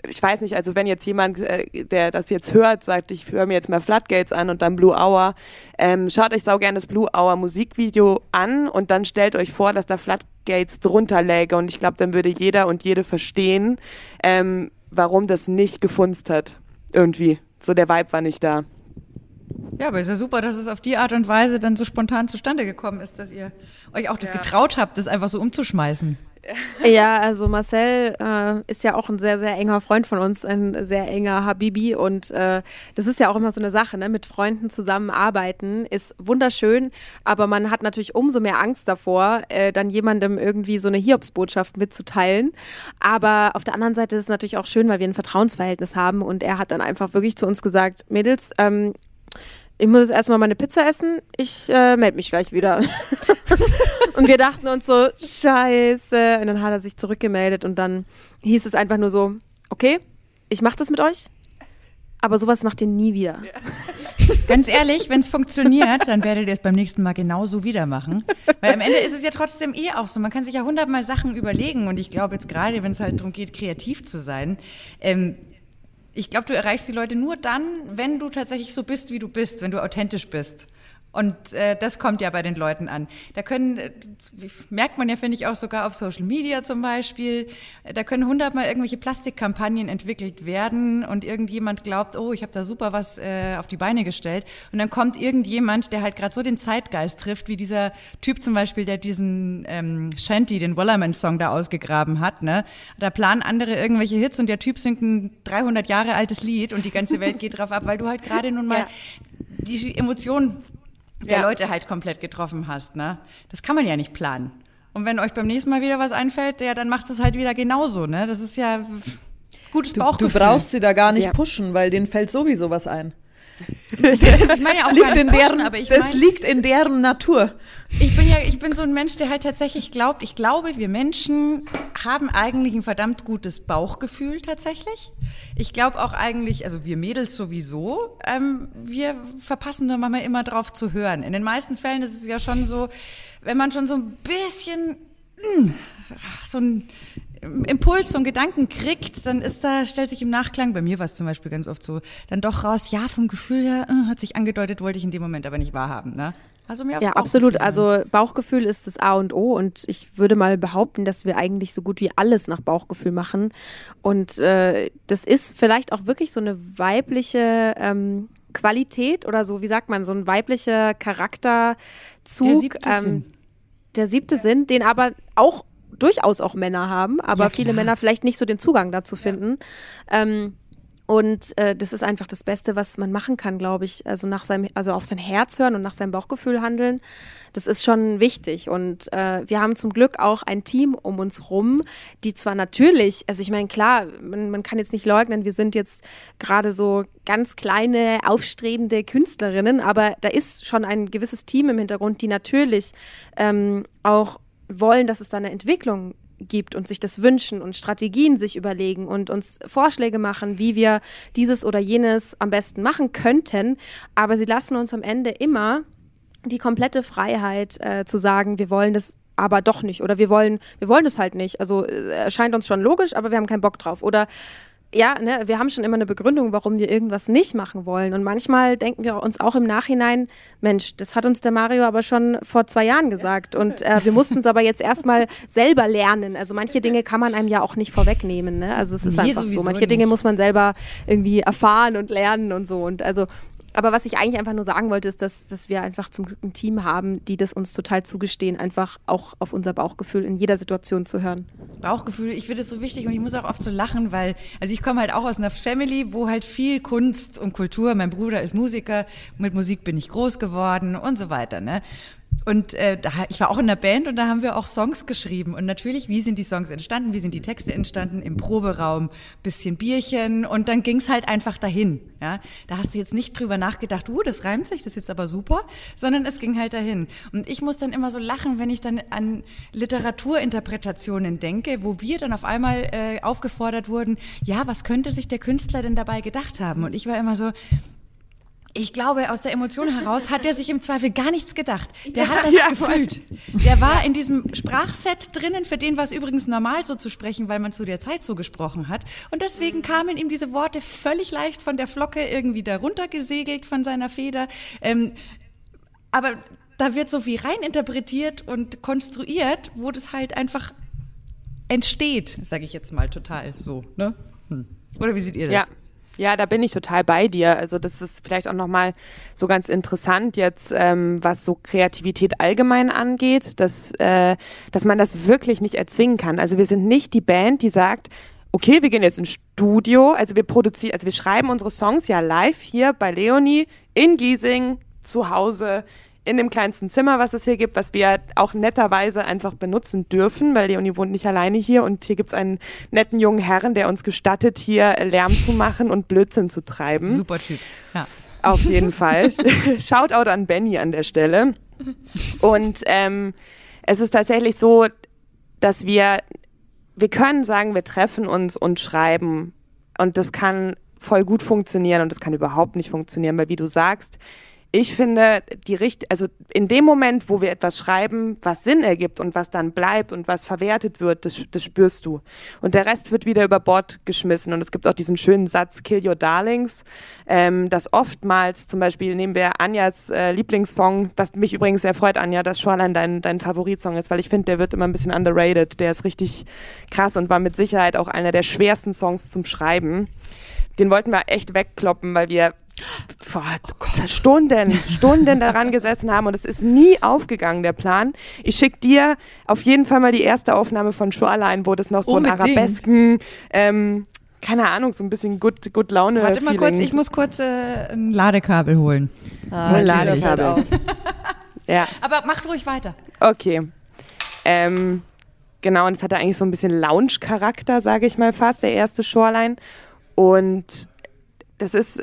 ich weiß nicht, also wenn jetzt jemand, äh, der das jetzt hört, sagt, ich höre mir jetzt mal Floodgates an und dann Blue Hour, ähm, schaut euch sau gerne das Blue Hour Musikvideo an und dann stellt euch vor, dass da Floodgates drunter läge und ich glaube, dann würde jeder und jede verstehen, ähm, warum das nicht gefunzt hat. Irgendwie. So der Vibe war nicht da. Ja, aber ist ja super, dass es auf die Art und Weise dann so spontan zustande gekommen ist, dass ihr euch auch das Ja. getraut habt, das einfach so umzuschmeißen. Ja, also Marcel äh, ist ja auch ein sehr, sehr enger Freund von uns, ein sehr enger Habibi und äh, das ist ja auch immer so eine Sache, ne? mit Freunden zusammenarbeiten ist wunderschön, aber man hat natürlich umso mehr Angst davor, äh, dann jemandem irgendwie so eine Hiobsbotschaft mitzuteilen. Aber auf der anderen Seite ist es natürlich auch schön, weil wir ein Vertrauensverhältnis haben und er hat dann einfach wirklich zu uns gesagt, Mädels, ähm, ich muss jetzt erstmal meine Pizza essen, ich äh, melde mich gleich wieder. und wir dachten uns so, scheiße. Und dann hat er sich zurückgemeldet und dann hieß es einfach nur so, okay, ich mache das mit euch, aber sowas macht ihr nie wieder. Ganz ehrlich, wenn es funktioniert, dann werdet ihr es beim nächsten Mal genauso wieder machen. Weil am Ende ist es ja trotzdem eh auch so. Man kann sich ja hundertmal Sachen überlegen und ich glaube jetzt gerade, wenn es halt darum geht, kreativ zu sein, ähm, ich glaube, du erreichst die Leute nur dann, wenn du tatsächlich so bist, wie du bist, wenn du authentisch bist. Und äh, das kommt ja bei den Leuten an. Da können, äh, merkt man ja, finde ich, auch sogar auf Social Media zum Beispiel, äh, da können hundertmal irgendwelche Plastikkampagnen entwickelt werden und irgendjemand glaubt, oh, ich habe da super was äh, auf die Beine gestellt. Und dann kommt irgendjemand, der halt gerade so den Zeitgeist trifft, wie dieser Typ zum Beispiel, der diesen ähm, Shanty, den Wallerman-Song da ausgegraben hat. Ne? Da planen andere irgendwelche Hits und der Typ singt ein 300 Jahre altes Lied und die ganze Welt geht drauf ab, weil du halt gerade nun mal Ja. die Emotionen der Ja. Leute halt komplett getroffen hast. Ne? Das kann man ja nicht planen. Und wenn euch beim nächsten Mal wieder was einfällt, ja, dann macht es halt wieder genauso. Ne? Das ist ja gutes Du, du Bauchgefühl. brauchst sie da gar nicht Ja. pushen, weil denen fällt sowieso was ein. ich meine ja auch Liegt in nicht pushen, deren, aber ich das mein, liegt in deren Natur. Ich bin ja, ich bin so ein Mensch, der halt tatsächlich glaubt, ich glaube, wir Menschen haben eigentlich ein verdammt gutes Bauchgefühl tatsächlich. Ich glaube auch eigentlich, also wir Mädels sowieso, ähm, wir verpassen da manchmal immer drauf zu hören. In den meisten Fällen ist es ja schon so, wenn man schon so ein bisschen mh, so ein Impuls, so einen Gedanken kriegt, dann ist da, stellt sich im Nachklang, bei mir war es zum Beispiel ganz oft so, dann doch raus, ja, vom Gefühl her, äh, hat sich angedeutet, wollte ich in dem Moment aber nicht wahrhaben, ne? Also mir Ja, absolut. Also Bauchgefühl ist das A und O und ich würde mal behaupten, dass wir eigentlich so gut wie alles nach Bauchgefühl machen. Und äh, das ist vielleicht auch wirklich so eine weibliche ähm, Qualität oder so, wie sagt man, so ein weiblicher Charakterzug. Der siebte ähm, Sinn. der siebte Sinn, den aber auch durchaus auch Männer haben, aber Ja, viele. Männer vielleicht nicht so den Zugang dazu finden. Ähm, und äh, das ist einfach das Beste, was man machen kann, glaube ich. Also nach seinem, also auf sein Herz hören und nach seinem Bauchgefühl handeln. Das ist schon wichtig. Und äh, wir haben zum Glück auch ein Team um uns rum, die zwar natürlich, also ich meine, klar, man, man kann jetzt nicht leugnen, wir sind jetzt gerade so ganz kleine, aufstrebende Künstlerinnen, aber da ist schon ein gewisses Team im Hintergrund, die natürlich ähm, auch wollen, dass es da eine Entwicklung gibt und sich das wünschen und Strategien sich überlegen und uns Vorschläge machen, wie wir dieses oder jenes am besten machen könnten. Aber sie lassen uns am Ende immer die komplette Freiheit äh, zu sagen, wir wollen das aber doch nicht oder wir wollen, wir wollen das halt nicht. Also äh, erscheint uns schon logisch, aber wir haben keinen Bock drauf. Oder ja, ne, wir haben schon immer eine Begründung, warum wir irgendwas nicht machen wollen. Und manchmal denken wir uns auch im Nachhinein, Mensch, das hat uns der Mario aber schon vor zwei Jahren gesagt. Und äh, wir mussten es aber jetzt erstmal selber lernen. Also manche Dinge kann man einem ja auch nicht vorwegnehmen. Ne? Also es ist Nee, einfach so. Manche Dinge nicht. muss man selber irgendwie erfahren und lernen und so. Und also aber was ich eigentlich einfach nur sagen wollte, ist, dass, dass wir einfach zum Glück ein Team haben, die das uns total zugestehen, einfach auch auf unser Bauchgefühl in jeder Situation zu hören. Bauchgefühl, ich finde es so wichtig und ich muss auch oft so lachen, weil, also ich komme halt auch aus einer Family, wo halt viel Kunst und Kultur, mein Bruder ist Musiker, mit Musik bin ich groß geworden und so weiter, ne? Und äh, da, ich war auch in der Band und da haben wir auch Songs geschrieben. Und natürlich, wie sind die Songs entstanden? Wie sind die Texte entstanden? Im Proberaum, bisschen Bierchen und dann ging's halt einfach dahin. Ja? Da hast du jetzt nicht drüber nachgedacht, uh, das reimt sich, das ist jetzt aber super, sondern es ging halt dahin. Und ich muss dann immer so lachen, wenn ich dann an Literaturinterpretationen denke, wo wir dann auf einmal äh, aufgefordert wurden, ja, was könnte sich der Künstler denn dabei gedacht haben? Und ich war immer so, ich glaube, aus der Emotion heraus hat er sich im Zweifel gar nichts gedacht. Der hat das ja, gefühlt. Der war in diesem Sprachset drinnen, für den war es übrigens normal, so zu sprechen, weil man zu der Zeit so gesprochen hat. Und deswegen kamen ihm diese Worte völlig leicht von der Flocke irgendwie da runtergesegelt von seiner Feder. Ähm, aber da wird so viel reininterpretiert und konstruiert, wo das halt einfach entsteht, sage ich jetzt mal total so. Ne? Hm. Oder wie seht ihr das? Ja. Ja, da bin ich total bei dir. Also das ist vielleicht auch nochmal so ganz interessant jetzt, ähm, was so Kreativität allgemein angeht, dass, äh, dass man das wirklich nicht erzwingen kann. Also wir sind nicht die Band, die sagt, okay, wir gehen jetzt ins Studio, also wir produzieren, also wir schreiben unsere Songs ja live hier bei Leonie in Giesing zu Hause in dem kleinsten Zimmer, was es hier gibt, was wir auch netterweise einfach benutzen dürfen, weil Leonie wohnt nicht alleine hier und hier gibt's einen netten jungen Herrn, der uns gestattet, hier Lärm zu machen und Blödsinn zu treiben. Super Typ. Ja. Auf jeden Fall. Shoutout an Benny an der Stelle. Und ähm, es ist tatsächlich so, dass wir, wir können sagen, wir treffen uns und schreiben. Und das kann voll gut funktionieren und das kann überhaupt nicht funktionieren, weil wie du sagst, ich finde, die Richt also in dem Moment, wo wir etwas schreiben, was Sinn ergibt und was dann bleibt und was verwertet wird, das, das spürst du. Und der Rest wird wieder über Bord geschmissen. Und es gibt auch diesen schönen Satz, Kill Your Darlings, ähm, dass oftmals, zum Beispiel nehmen wir Anjas äh, Lieblingssong, was mich übrigens sehr freut, Anja, dass Shoreline dein, dein Favoritsong ist, weil ich finde, der wird immer ein bisschen underrated. Der ist richtig krass und war mit Sicherheit auch einer der schwersten Songs zum Schreiben. Den wollten wir echt wegkloppen, weil wir vor Stunden, Stunden daran gesessen haben und es ist nie aufgegangen, der Plan. Ich schicke dir auf jeden Fall mal die erste Aufnahme von Shoreline, wo das noch so ein Unbedingt. Arabesken, ähm, keine Ahnung, so ein bisschen gut, gut Laune. Warte mal kurz, ich muss kurz äh, ein Ladekabel holen. Ah, Hol natürlich. Ladekabel. Aus. Ja, Aber macht ruhig weiter. okay. Ähm, genau, und es hatte eigentlich so ein bisschen Lounge-Charakter, sage ich mal fast, der erste Shoreline. Und das ist,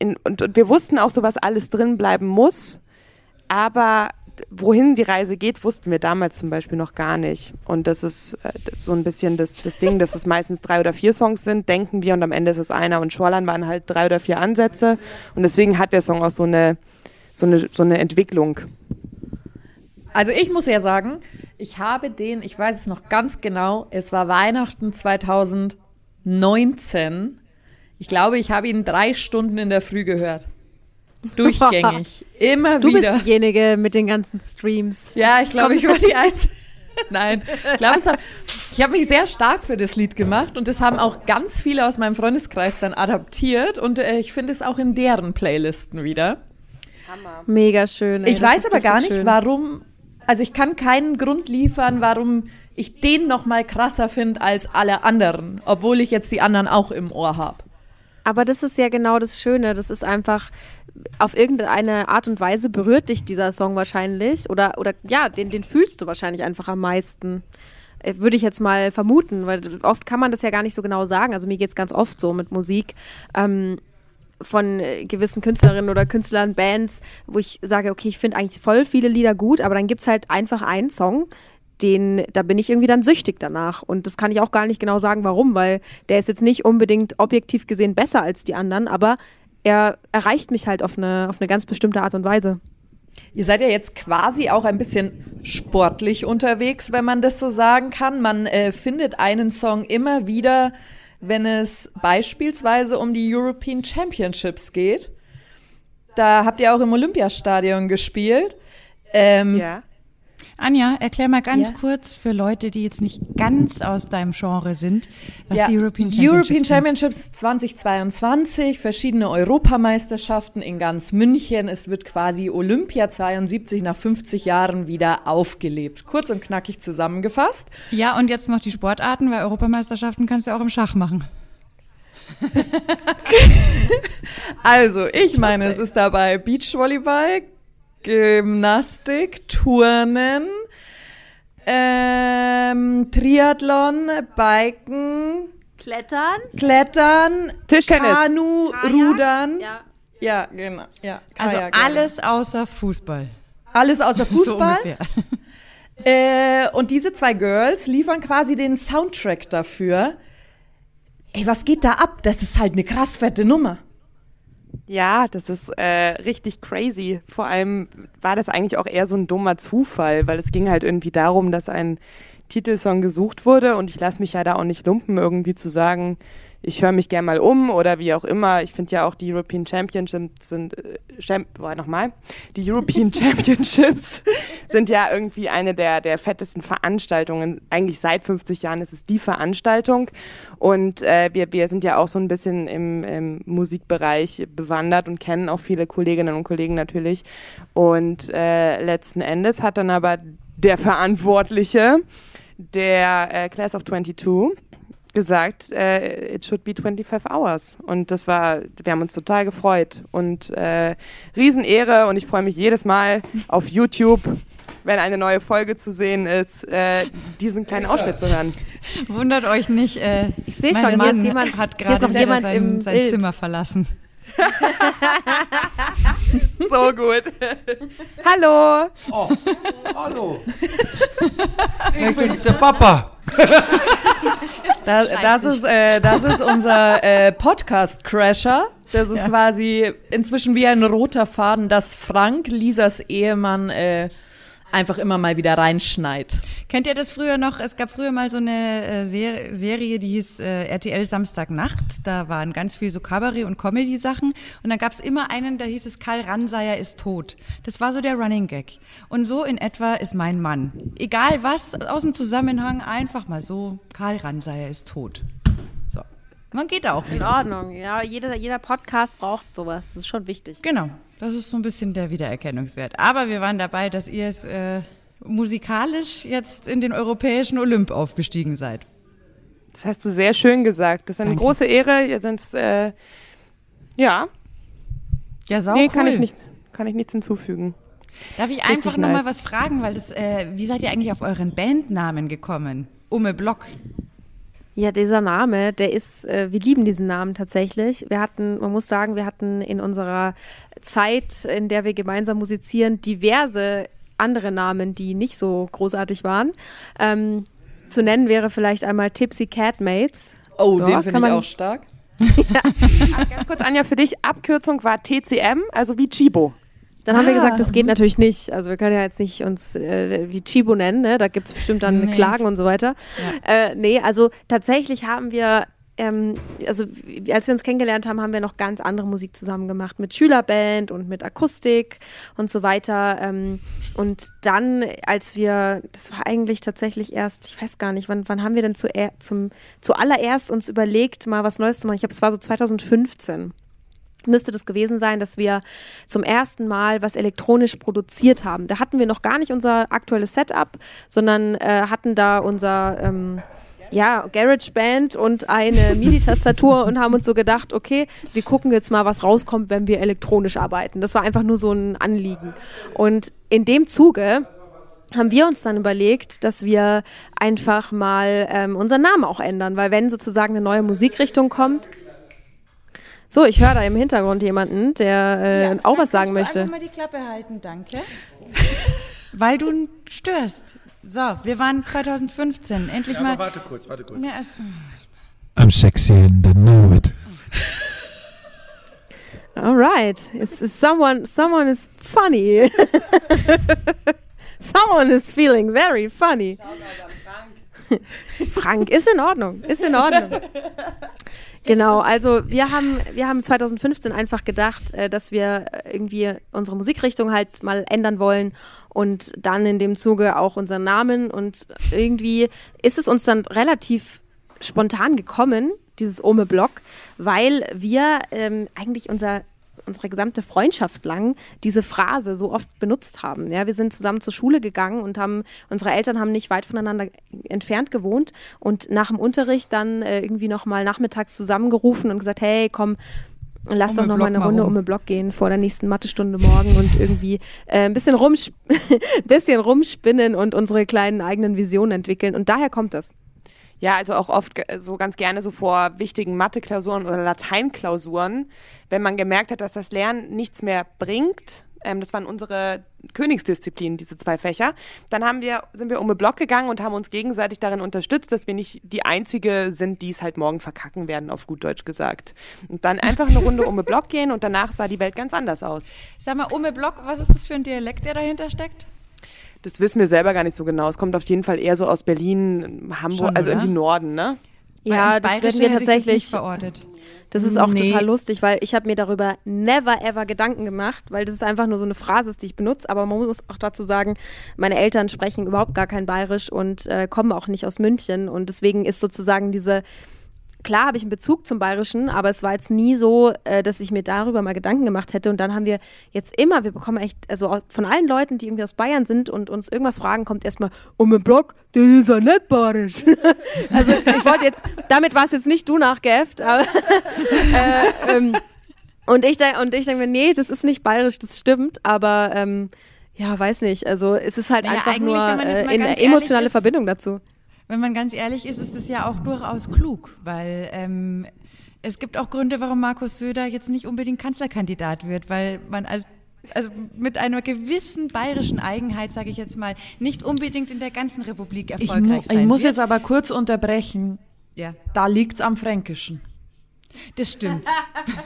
in, und, und wir wussten auch so, was alles drin bleiben muss, aber wohin die Reise geht, wussten wir damals zum Beispiel noch gar nicht. Und das ist äh, so ein bisschen das, das Ding, dass es meistens drei oder vier Songs sind, denken wir, und am Ende ist es einer. Und Shoreline waren halt drei oder vier Ansätze. Und deswegen hat der Song auch so eine, so eine, so eine Entwicklung. Also ich muss ja sagen, ich habe den, ich weiß es noch ganz genau, es war Weihnachten 2019. Ich glaube, ich habe ihn drei Stunden in der Früh gehört. Durchgängig. Immer Du wieder. bist diejenige mit den ganzen Streams. Ja, ich glaube, ich war die Einzige. Nein, ich glaube, hat, ich habe mich sehr stark für das Lied gemacht und das haben auch ganz viele aus meinem Freundeskreis dann adaptiert und äh, ich finde es auch in deren Playlisten wieder. Mega schön. ey, ich weiß aber gar nicht, schön. warum, also ich kann keinen Grund liefern, warum ich den noch mal krasser finde als alle anderen, obwohl ich jetzt die anderen auch im Ohr habe. Aber das ist ja genau das Schöne. Das ist einfach, auf irgendeine Art und Weise berührt dich dieser Song wahrscheinlich. Oder, oder ja, den, den fühlst du wahrscheinlich einfach am meisten. Äh, Würde ich jetzt mal vermuten, weil oft kann man das ja gar nicht so genau sagen. Also mir geht es ganz oft so mit Musik. Ähm, von äh, gewissen Künstlerinnen oder Künstlern, Bands, wo ich sage, okay, ich finde eigentlich voll viele Lieder gut, aber dann gibt es halt einfach einen Song, den, da bin ich irgendwie dann süchtig danach. Und das kann ich auch gar nicht genau sagen, warum, weil der ist jetzt nicht unbedingt objektiv gesehen besser als die anderen, aber er erreicht mich halt auf eine, auf eine ganz bestimmte Art und Weise. Ihr seid ja jetzt quasi auch ein bisschen sportlich unterwegs, wenn man das so sagen kann. Man äh, findet einen Song immer wieder, wenn es beispielsweise um die European Championships geht. Da habt ihr auch im Olympiastadion gespielt. Ähm, Ja. Anja, erklär mal ganz Ja. kurz für Leute, die jetzt nicht ganz aus deinem Genre sind, was ja, die European Championships European sind. Championships 2022, verschiedene Europameisterschaften in ganz München. Es wird quasi Olympia 72 nach 50 Jahren wieder aufgelebt. Kurz und knackig zusammengefasst. Ja, und jetzt noch die Sportarten, weil Europameisterschaften kannst du auch im Schach machen. Also, ich meine, es ist dabei Beachvolleyball, Gymnastik, Turnen, ähm, Triathlon, Biken, Klettern? Klettern, Tischtennis. Kanu, Rudern. Ja. Ja, genau. Ja, Also Kajak, ja. alles außer Fußball. alles außer So Fußball. ungefähr. Äh, und diese zwei Girls liefern quasi den Soundtrack dafür. Ey, was geht da ab? Das ist halt eine krass fette Nummer. Ja, das ist äh, richtig crazy. Vor allem war das eigentlich auch eher so ein dummer Zufall, weil es ging halt irgendwie darum, dass ein Titelsong gesucht wurde und ich lasse mich ja da auch nicht lumpen, irgendwie zu sagen, ich höre mich gern mal um oder wie auch immer. Ich finde ja auch die European Championships sind, äh, Champ boah, nochmal, die European Championships sind ja irgendwie eine der, der fettesten Veranstaltungen. Eigentlich seit 50 Jahren ist es die Veranstaltung und äh, wir, wir sind ja auch so ein bisschen im, im Musikbereich bewandert und kennen auch viele Kolleginnen und Kollegen natürlich und äh, letzten Endes hat dann aber der Verantwortliche der äh, Class of 22 gesagt, äh, it should be 25 hours. Und das war, wir haben uns total gefreut. Und äh, Riesenehre und ich freue mich jedes Mal auf YouTube, wenn eine neue Folge zu sehen ist, äh, diesen kleinen Ausschnitt zu hören. Wundert euch nicht. Äh, Ich sehe mein schon, ist jemand, hat hier ist gerade noch jemand sein, im sein. Zimmer verlassen. So gut. Hallo. Oh, hallo. Ich bin's, der Papa. Da, das, ist, äh, das ist unser äh, Podcast-Crasher. Das ist Ja. quasi inzwischen wie ein roter Faden, dass Frank, Lisas Ehemann, äh, einfach immer mal wieder reinschneit. Kennt ihr das früher noch? Es gab früher mal so eine äh, Ser Serie, die hieß äh, RTL Samstagnacht. Da waren ganz viel so Kabarett- und Comedy-Sachen. Und dann gab es immer einen, da hieß es Karl Ranseier ist tot. Das war so der Running Gag. Und so in etwa ist mein Mann. Egal was, aus dem Zusammenhang, einfach mal so, Karl Ranseier ist tot. So. Man geht da auch In wieder. Ordnung. Ja, jeder, jeder Podcast braucht sowas. Das ist schon wichtig. Genau, das ist so ein bisschen der Wiedererkennungswert. Aber wir waren dabei, dass ihr es äh, musikalisch jetzt in den europäischen Olymp aufgestiegen seid. Das hast du sehr schön gesagt. Das ist eine Danke. große Ehre. Jetzt sind's, äh, ja, Ja, sau nee, cool. kann ich nicht, kann ich nichts hinzufügen. Darf ich Richtig einfach noch mal nice. was fragen, weil das, äh, wie seid ihr eigentlich auf euren Bandnamen gekommen? Umme Block. Ja, dieser Name, der ist, äh, wir lieben diesen Namen tatsächlich. Wir hatten, man muss sagen, wir hatten in unserer Zeit, in der wir gemeinsam musizieren, diverse andere Namen, die nicht so großartig waren. Ähm, zu nennen wäre vielleicht einmal Tipsy Catmates. Oh, Ja, den finde ich auch stark. Ganz kurz, Anja, für dich, Abkürzung war TCM, also wie Chibo. Dann haben wir Ah, gesagt, das geht natürlich nicht. Also wir können ja jetzt nicht uns äh, wie Chibo nennen, ne? da gibt es bestimmt dann Nee. Klagen und so weiter. Äh, nee, also tatsächlich haben wir, ähm, also als wir uns kennengelernt haben, haben wir noch ganz andere Musik zusammen gemacht mit Schülerband und mit Akustik und so weiter. Ähm, und dann, als wir, das war eigentlich tatsächlich erst, ich weiß gar nicht, wann, wann haben wir denn zu, zum, zuallererst uns überlegt, mal was Neues zu machen? Ich glaube, es war so 2015 müsste das gewesen sein, dass wir zum ersten Mal was elektronisch produziert haben. Da hatten wir noch gar nicht unser aktuelles Setup, sondern äh, hatten da unser ähm, ja, GarageBand und eine MIDI-Tastatur und haben uns so gedacht, okay, wir gucken jetzt mal, was rauskommt, wenn wir elektronisch arbeiten. Das war einfach nur so ein Anliegen. Und in dem Zuge haben wir uns dann überlegt, dass wir einfach mal ähm, unseren Namen auch ändern, weil wenn sozusagen eine neue Musikrichtung kommt, so, ich höre da im Hintergrund jemanden, der äh, auch was sagen möchte. Einfach mal die Klappe halten, danke. Weil du störst. So, wir waren 2015. Endlich Ja, mal. aber warte kurz, warte kurz. mehr als, I'm sexy and I know it. All right, it's, it's someone, someone is funny. someone is feeling very funny. Frank, ist in Ordnung, ist in Ordnung. Genau, also wir haben, wir haben 2015 einfach gedacht, äh, dass wir äh, irgendwie unsere Musikrichtung halt mal ändern wollen und dann in dem Zuge auch unseren Namen. Und irgendwie ist es uns dann relativ spontan gekommen, dieses Ome Block, weil wir ähm, eigentlich unser unsere gesamte Freundschaft lang diese Phrase so oft benutzt haben. Ja, wir sind zusammen zur Schule gegangen und haben unsere Eltern haben nicht weit voneinander entfernt gewohnt und nach dem Unterricht dann äh, irgendwie noch mal nachmittags zusammengerufen und gesagt, hey, komm, Lass Um doch noch Block mal eine mal Runde rum. um den Block gehen vor der nächsten Mathestunde morgen und irgendwie äh, ein bisschen, rumsp bisschen rumspinnen und unsere kleinen eigenen Visionen entwickeln. Und daher kommt das. Ja, also auch oft so ganz gerne so vor wichtigen Mathe-Klausuren oder Lateinklausuren, wenn man gemerkt hat, dass das Lernen nichts mehr bringt. Ähm, das waren unsere Königsdisziplinen, diese zwei Fächer. Dann haben wir, sind wir um den Block gegangen und haben uns gegenseitig darin unterstützt, dass wir nicht die Einzige sind, die es halt morgen verkacken werden, auf gut Deutsch gesagt. Und dann einfach eine Runde um den Block gehen und danach sah die Welt ganz anders aus. Sag mal, Umme Block, was ist das für ein Dialekt, der dahinter steckt? Das wissen wir selber gar nicht so genau. Es kommt auf jeden Fall eher so aus Berlin, Hamburg, Schon, also oder? irgendwie Norden, ne? Ja, das werden wir tatsächlich- nicht verortet. Das ist auch Nee. total lustig, weil ich habe mir darüber never ever Gedanken gemacht, weil das ist einfach nur so eine Phrase, ist, die ich benutze. Aber man muss auch dazu sagen, meine Eltern sprechen überhaupt gar kein Bayerisch und äh, kommen auch nicht aus München. Und deswegen ist sozusagen diese, klar habe ich einen Bezug zum Bayerischen, aber es war jetzt nie so, äh, dass ich mir darüber mal Gedanken gemacht hätte. Und dann haben wir jetzt immer, wir bekommen echt, also von allen Leuten, die irgendwie aus Bayern sind und uns irgendwas fragen, kommt erstmal, um den Block, das ist ja nicht bayerisch. also ich wollte jetzt, damit war es jetzt nicht du nachgeäfft, aber äh, ähm, und ich denke, und ich denke mir, nee, das ist nicht bayerisch, das stimmt, aber ähm, ja, weiß nicht. Also es ist halt Naja, einfach nur äh, eine emotionale Verbindung dazu. Wenn man ganz ehrlich ist, ist es ja auch durchaus klug, weil ähm, es gibt auch Gründe, warum Markus Söder jetzt nicht unbedingt Kanzlerkandidat wird, weil man als also mit einer gewissen bayerischen Eigenheit, sage ich jetzt mal, nicht unbedingt in der ganzen Republik Ich, erfolgreich mu sein ich muss wird. jetzt aber kurz unterbrechen. ja, Da liegt's am Fränkischen. Das stimmt.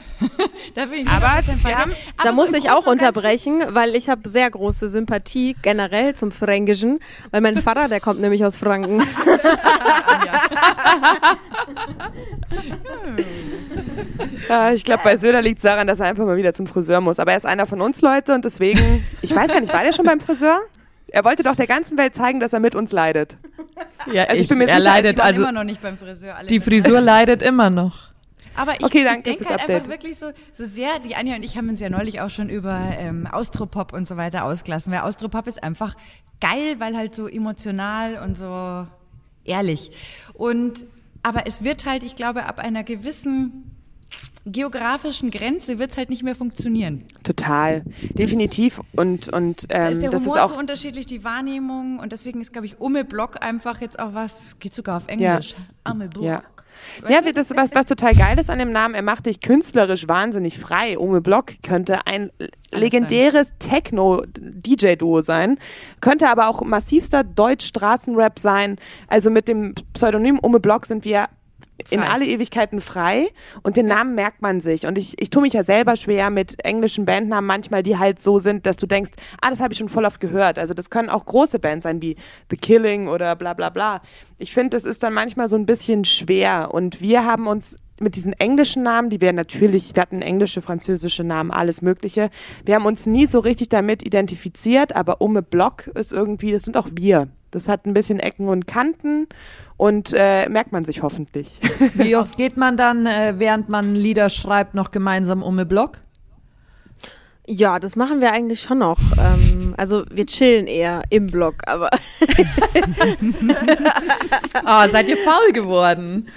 da bin ich Aber 100% bei wir haben- Aber Da muss ich auch unterbrechen, weil ich habe sehr große Sympathie generell zum Fränkischen, weil mein Vater, der kommt nämlich aus Franken. Ja, ich glaube, bei Söder liegt es daran, dass er einfach mal wieder zum Friseur muss. Aber er ist einer von uns Leute und deswegen, ich weiß gar nicht, war der schon beim Friseur? Er wollte doch der ganzen Welt zeigen, dass er mit uns leidet. Ja, Also ich bin mir er sicher, leidet, Ich also immer noch nicht beim Friseur. Alle die Frisur leidet immer noch. Aber ich Okay, danke denke fürs halt Update. einfach wirklich so, so sehr, die Anja und ich haben uns ja neulich auch schon über ähm, Austropop und so weiter ausgelassen, weil Austropop ist einfach geil, weil halt so emotional und so ehrlich. Und aber es wird halt, ich glaube, ab einer gewissen geografischen Grenze wird es halt nicht mehr funktionieren. Total, definitiv. Und, und Da ähm, ist der das ist Humor auch so unterschiedlich, die Wahrnehmung und deswegen ist, glaube ich, Umme Block einfach jetzt auch was, geht sogar auf Englisch. Umme Block. Ja. Weißt Ja, das, was, was total geil ist an dem Namen, er macht dich künstlerisch wahnsinnig frei. Ome Block könnte ein legendäres Techno-DJ-Duo sein, könnte aber auch massivster Deutsch-Straßenrap sein. Also mit dem Pseudonym Ome Block sind wir in Frei. alle Ewigkeiten frei und den Namen merkt man sich. Und ich, ich tue mich ja selber schwer mit englischen Bandnamen manchmal, die halt so sind, dass du denkst, ah, das habe ich schon voll oft gehört. Also das können auch große Bands sein wie The Killing oder bla bla bla. Ich finde, das ist dann manchmal so ein bisschen schwer. Und wir haben uns mit diesen englischen Namen, die wir natürlich, wir hatten englische, französische Namen, alles Mögliche. Wir haben uns nie so richtig damit identifiziert, aber Umme Block ist irgendwie, das sind auch wir. Das hat ein bisschen Ecken und Kanten und äh, merkt man sich hoffentlich. Wie oft geht man dann, äh, während man Lieder schreibt, noch gemeinsam um den Block? Ja, das machen wir eigentlich schon noch. Ähm, also wir chillen eher im Block, aber Ah, seid ihr faul geworden?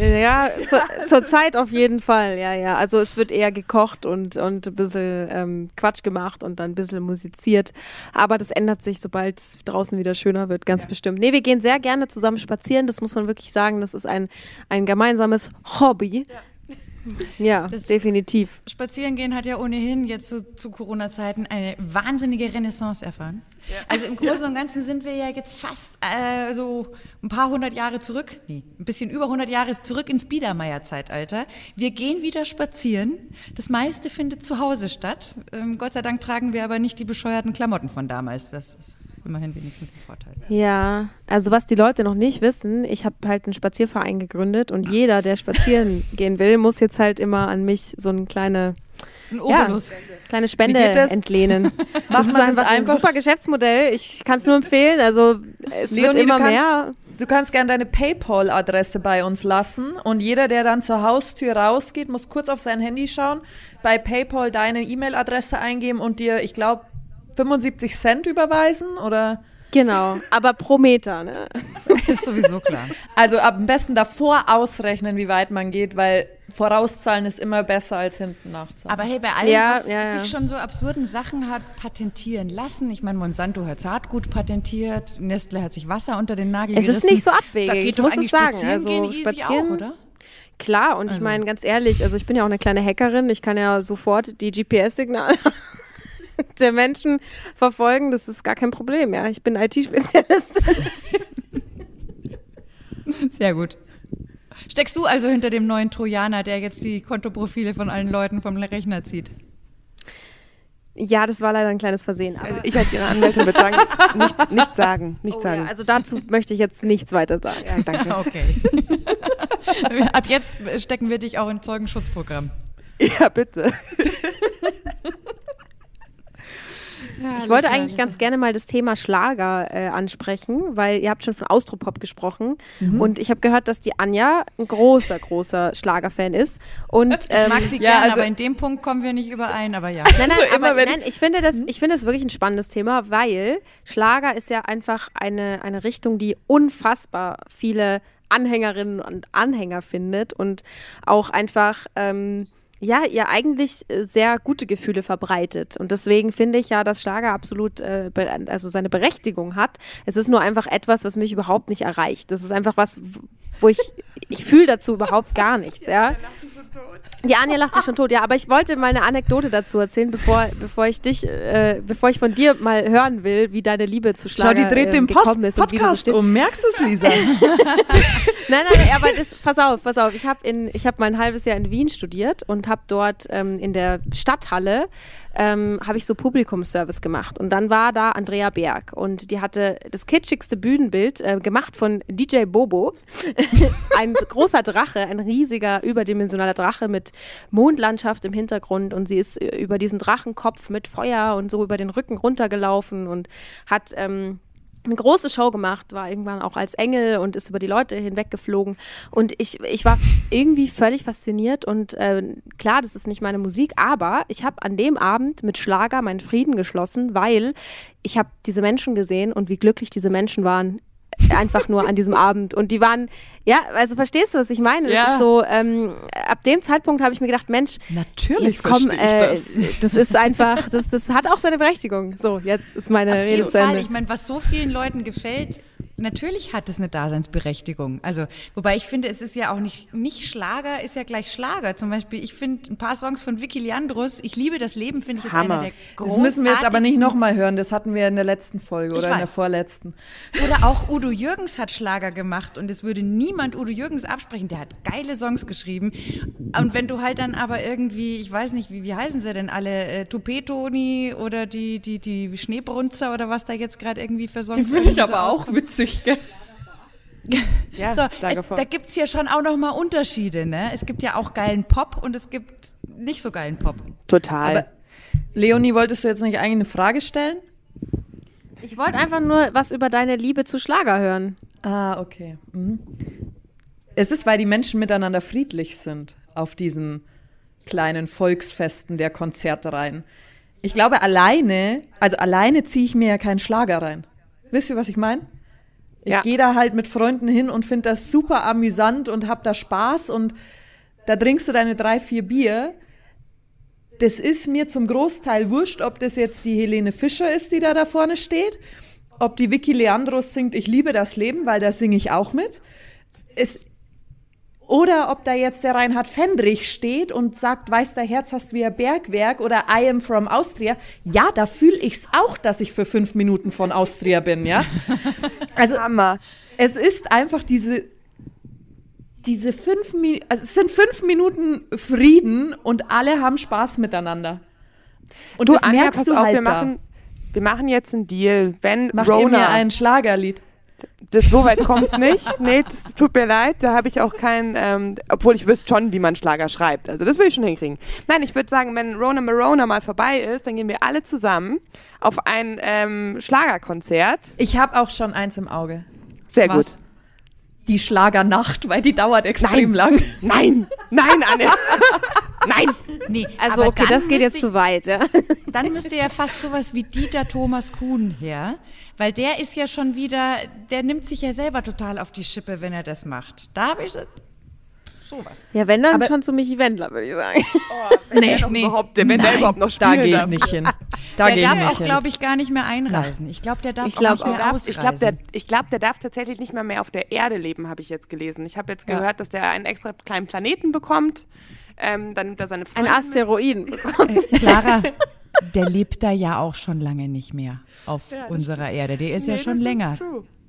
ja, zur, zur Zeit auf jeden Fall, ja, ja. Also es wird eher gekocht und, und ein bisschen ähm, Quatsch gemacht und dann ein bisschen musiziert. Aber das ändert sich, sobald es draußen wieder schöner wird, ganz bestimmt. Nee, wir gehen sehr gerne zusammen spazieren, das muss man wirklich sagen. Das ist ein, ein gemeinsames Hobby. Ja, Das- definitiv. Spazierengehen hat ja ohnehin jetzt so zu Corona-Zeiten eine wahnsinnige Renaissance erfahren. Also im Großen und Ganzen sind wir ja jetzt fast äh, so ein paar hundert Jahre zurück, nee, ein bisschen über 100 Jahre zurück ins Biedermeier-Zeitalter. Wir gehen wieder spazieren. Das meiste findet zu Hause statt. Ähm, Gott sei Dank tragen wir aber nicht die bescheuerten Klamotten von damals. Das ist immerhin wenigstens ein Vorteil. Ja, also was die Leute noch nicht wissen, ich habe halt einen Spazierverein gegründet und jeder, der spazieren gehen will, muss jetzt halt immer an mich so eine kleine, Ein ja, Obolus. Kleine Spende das? entlehnen. Ist man das einfach ein einfach- super Geschäftsmodell. Ich kann es nur empfehlen. Also es Leonie, wird du immer kannst- mehr. Du kannst gerne deine PayPal-Adresse bei uns lassen und jeder, der dann zur Haustür rausgeht, muss kurz auf sein Handy schauen, bei PayPal deine E-Mail-Adresse eingeben und dir, ich glaube, 75 Cent überweisen oder Genau, aber pro Meter. Ne? Ist sowieso klar. also am besten davor ausrechnen, wie weit man geht, weil vorauszahlen ist immer besser als hinten nachzahlen. Aber hey, bei allem, Ja, was ja, ja. sich schon so absurden Sachen hat patentieren lassen, ich meine, Monsanto hat Saatgut patentiert, Nestle hat sich Wasser unter den Nagel Es ist gerissen. nicht so abwegig, Da geht ich doch muss es sagen. Spazieren Also gehen spazieren- auch, oder? Klar, und ich meine ganz ehrlich, also ich bin ja auch eine kleine Hackerin. Ich kann ja sofort die GPS-Signale der Menschen verfolgen. Das ist gar kein Problem. Ja, ich bin IT-Spezialist. Sehr gut. Steckst du also hinter dem neuen Trojaner, der jetzt die Kontoprofile von allen Leuten vom Rechner zieht? Ja, das war leider ein kleines Versehen. Also ich als Ihre Anwältin würde sagen, nichts, nichts sagen, nichts Oh sagen. ja, also dazu möchte ich jetzt nichts weiter sagen. ja, danke. Okay. Ab jetzt stecken wir dich auch in Zeugenschutzprogramm. Ja, bitte. Ich wollte eigentlich ganz gerne mal das Thema Schlager äh, ansprechen, weil ihr habt schon von Austropop gesprochen und ich habe gehört, dass die Anja ein großer, großer Schlagerfan ist. Und Ich mag ähm, sie ja, gerne, also- aber in dem Punkt kommen wir nicht überein, aber ja. Nein, nein, Also immer, aber, wenn- nein, ich finde das, ich finde das wirklich ein spannendes Thema, weil Schlager ist ja einfach eine, eine Richtung, die unfassbar viele Anhängerinnen und Anhänger findet und auch einfach ähm, ja, ihr eigentlich äh, sehr gute Gefühle verbreitet. Und deswegen finde ich ja, dass Schlager absolut äh, also seine Berechtigung hat. Es ist nur einfach etwas, was mich überhaupt nicht erreicht. Das ist einfach was, wo ich, ich fühle dazu überhaupt gar nichts, ja. Die Anja lacht sich schon tot, ja, aber ich wollte mal eine Anekdote dazu erzählen, bevor, bevor ich dich, äh, bevor ich von dir mal hören will, wie deine Liebe zu Schau, Schlager die dreht ähm, den Post so Podcast stehst. um. Merkst du es, Lisa? Nein, nein, aber das, pass auf, pass auf. Ich habe mal ein halbes Jahr in Wien studiert und habe dort ähm, in der Stadthalle ähm, habe ich so Publikumsservice gemacht und dann war da Andrea Berg und die hatte das kitschigste Bühnenbild äh, gemacht von DJ Bobo, ein großer Drache, ein riesiger überdimensionaler Drache mit Mondlandschaft im Hintergrund und sie ist äh, über diesen Drachenkopf mit Feuer und so über den Rücken runtergelaufen und hat ähm, eine große Show gemacht, war irgendwann auch als Engel und ist über die Leute hinweggeflogen. Und ich, ich war irgendwie völlig fasziniert und äh, klar, das ist nicht meine Musik, aber ich habe an dem Abend mit Schlager meinen Frieden geschlossen, weil ich habe diese Menschen gesehen und wie glücklich diese Menschen waren. Einfach nur an diesem Abend. Und die waren, ja, also verstehst du, was ich meine? Das Ja. ist so, ähm, ab dem Zeitpunkt habe ich mir gedacht, Mensch, Natürlich jetzt komm, äh, das. das ist einfach, das, das hat auch seine Berechtigung. So, jetzt ist meine Auf Rede zu. Ende. Ich meine, was so vielen Leuten gefällt, natürlich hat es eine Daseinsberechtigung. Also, wobei ich finde, es ist ja auch nicht, nicht Schlager, ist ja gleich Schlager. Zum Beispiel, ich finde ein paar Songs von Vicky Leandros, Ich liebe das Leben, finde ich Hammer. Das müssen wir jetzt aber nicht nochmal hören. Das hatten wir in der letzten Folge Ich oder in der vorletzten. Oder auch Udo Jürgens hat Schlager gemacht und es würde niemand Udo Jürgens absprechen. Der hat geile Songs geschrieben. Und wenn du halt dann aber irgendwie, ich weiß nicht, wie, wie heißen sie denn alle, äh, Toupet-Toni oder die, die, die Schneebrunzer oder was da jetzt gerade irgendwie für Songs Die finde ich aber auch auskommen. Witzig, gell? Ja, So, äh, vor. da gibt es ja schon auch nochmal Unterschiede. Ne? Es gibt ja auch geilen Pop und es gibt nicht so geilen Pop. Total. Aber Leonie, wolltest du jetzt nicht eigentlich eine Frage stellen? Ich wollte einfach nur was über deine Liebe zu Schlager hören. Ah, okay. Mhm. Es ist, weil die Menschen miteinander friedlich sind auf diesen kleinen Volksfesten der Konzertreihen. Ich glaube, alleine, also alleine ziehe ich mir ja keinen Schlager rein. Wisst ihr, was ich meine? Ich Ja. gehe da halt mit Freunden hin und finde das super amüsant und hab da Spaß und da trinkst du deine drei, vier Bier. Das ist mir zum Großteil wurscht, ob das jetzt die Helene Fischer ist, die da da vorne steht, ob die Vicky Leandros singt Ich liebe das Leben, weil da singe ich auch mit. Es, oder ob da jetzt der Reinhard Fendrich steht und sagt, weiß der Herz hast wie ein Bergwerk oder I am from Austria. Ja, da fühle ich's auch, dass ich für fünf Minuten von Austria bin, ja. Also Hammer. es ist einfach diese, diese fünf Minuten, also es sind fünf Minuten Frieden und alle haben Spaß miteinander. Und Du, das Anja, merkst pass du auf, halt wir da. machen, wir machen jetzt einen Deal. Wenn Macht ihr mir Rona, ein Schlagerlied? Das, so weit kommt's nicht. Nee, das tut mir leid. Da habe ich auch kein, ähm, obwohl ich wüsste schon, wie man Schlager schreibt. Also das will ich schon hinkriegen. Nein, ich würde sagen, wenn Rona Marona mal vorbei ist, dann gehen wir alle zusammen auf ein ähm, Schlagerkonzert. Ich habe auch schon eins im Auge. Sehr Was? gut. Die Schlagernacht, weil die dauert extrem lang. Nein, nein, Anne. nein. Nee, Also, aber okay, dann das geht jetzt zu weit, ja. Dann müsste ja fast sowas wie Dieter Thomas Kuhn her, weil der ist ja schon wieder, der nimmt sich ja selber total auf die Schippe, wenn er das macht. Da habe ich sowas. Ja, wenn dann Aber- schon zu Michi Wendler, würde ich sagen. Nee, Nee, überhaupt, wenn der überhaupt noch Da spielen gehe ich darf. nicht hin. Da der gehe ich darf nicht auch, glaube ich, gar nicht mehr einreisen. Ich glaube, der darf Ich auch glaub nicht auch. mehr Darf, ausreisen. ich glaube, der, ich glaub, der darf tatsächlich nicht mehr mehr auf der Erde leben, habe ich jetzt gelesen. Ich habe jetzt Ja. gehört, dass der einen extra kleinen Planeten bekommt. Ähm, dann nimmt er seine Ein Freunde mit. Asteroiden. Clara, der lebt da ja auch schon lange nicht mehr auf unserer Erde. Der ist ja Nee, schon das länger.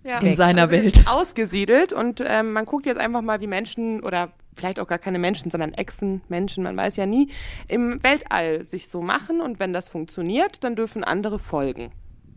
Ja. in seiner Also Welt. Ausgesiedelt und ähm, man guckt jetzt einfach mal, wie Menschen oder vielleicht auch gar keine Menschen, sondern Echsen-Menschen, man weiß ja nie, im Weltall sich so machen und wenn das funktioniert, dann dürfen andere folgen.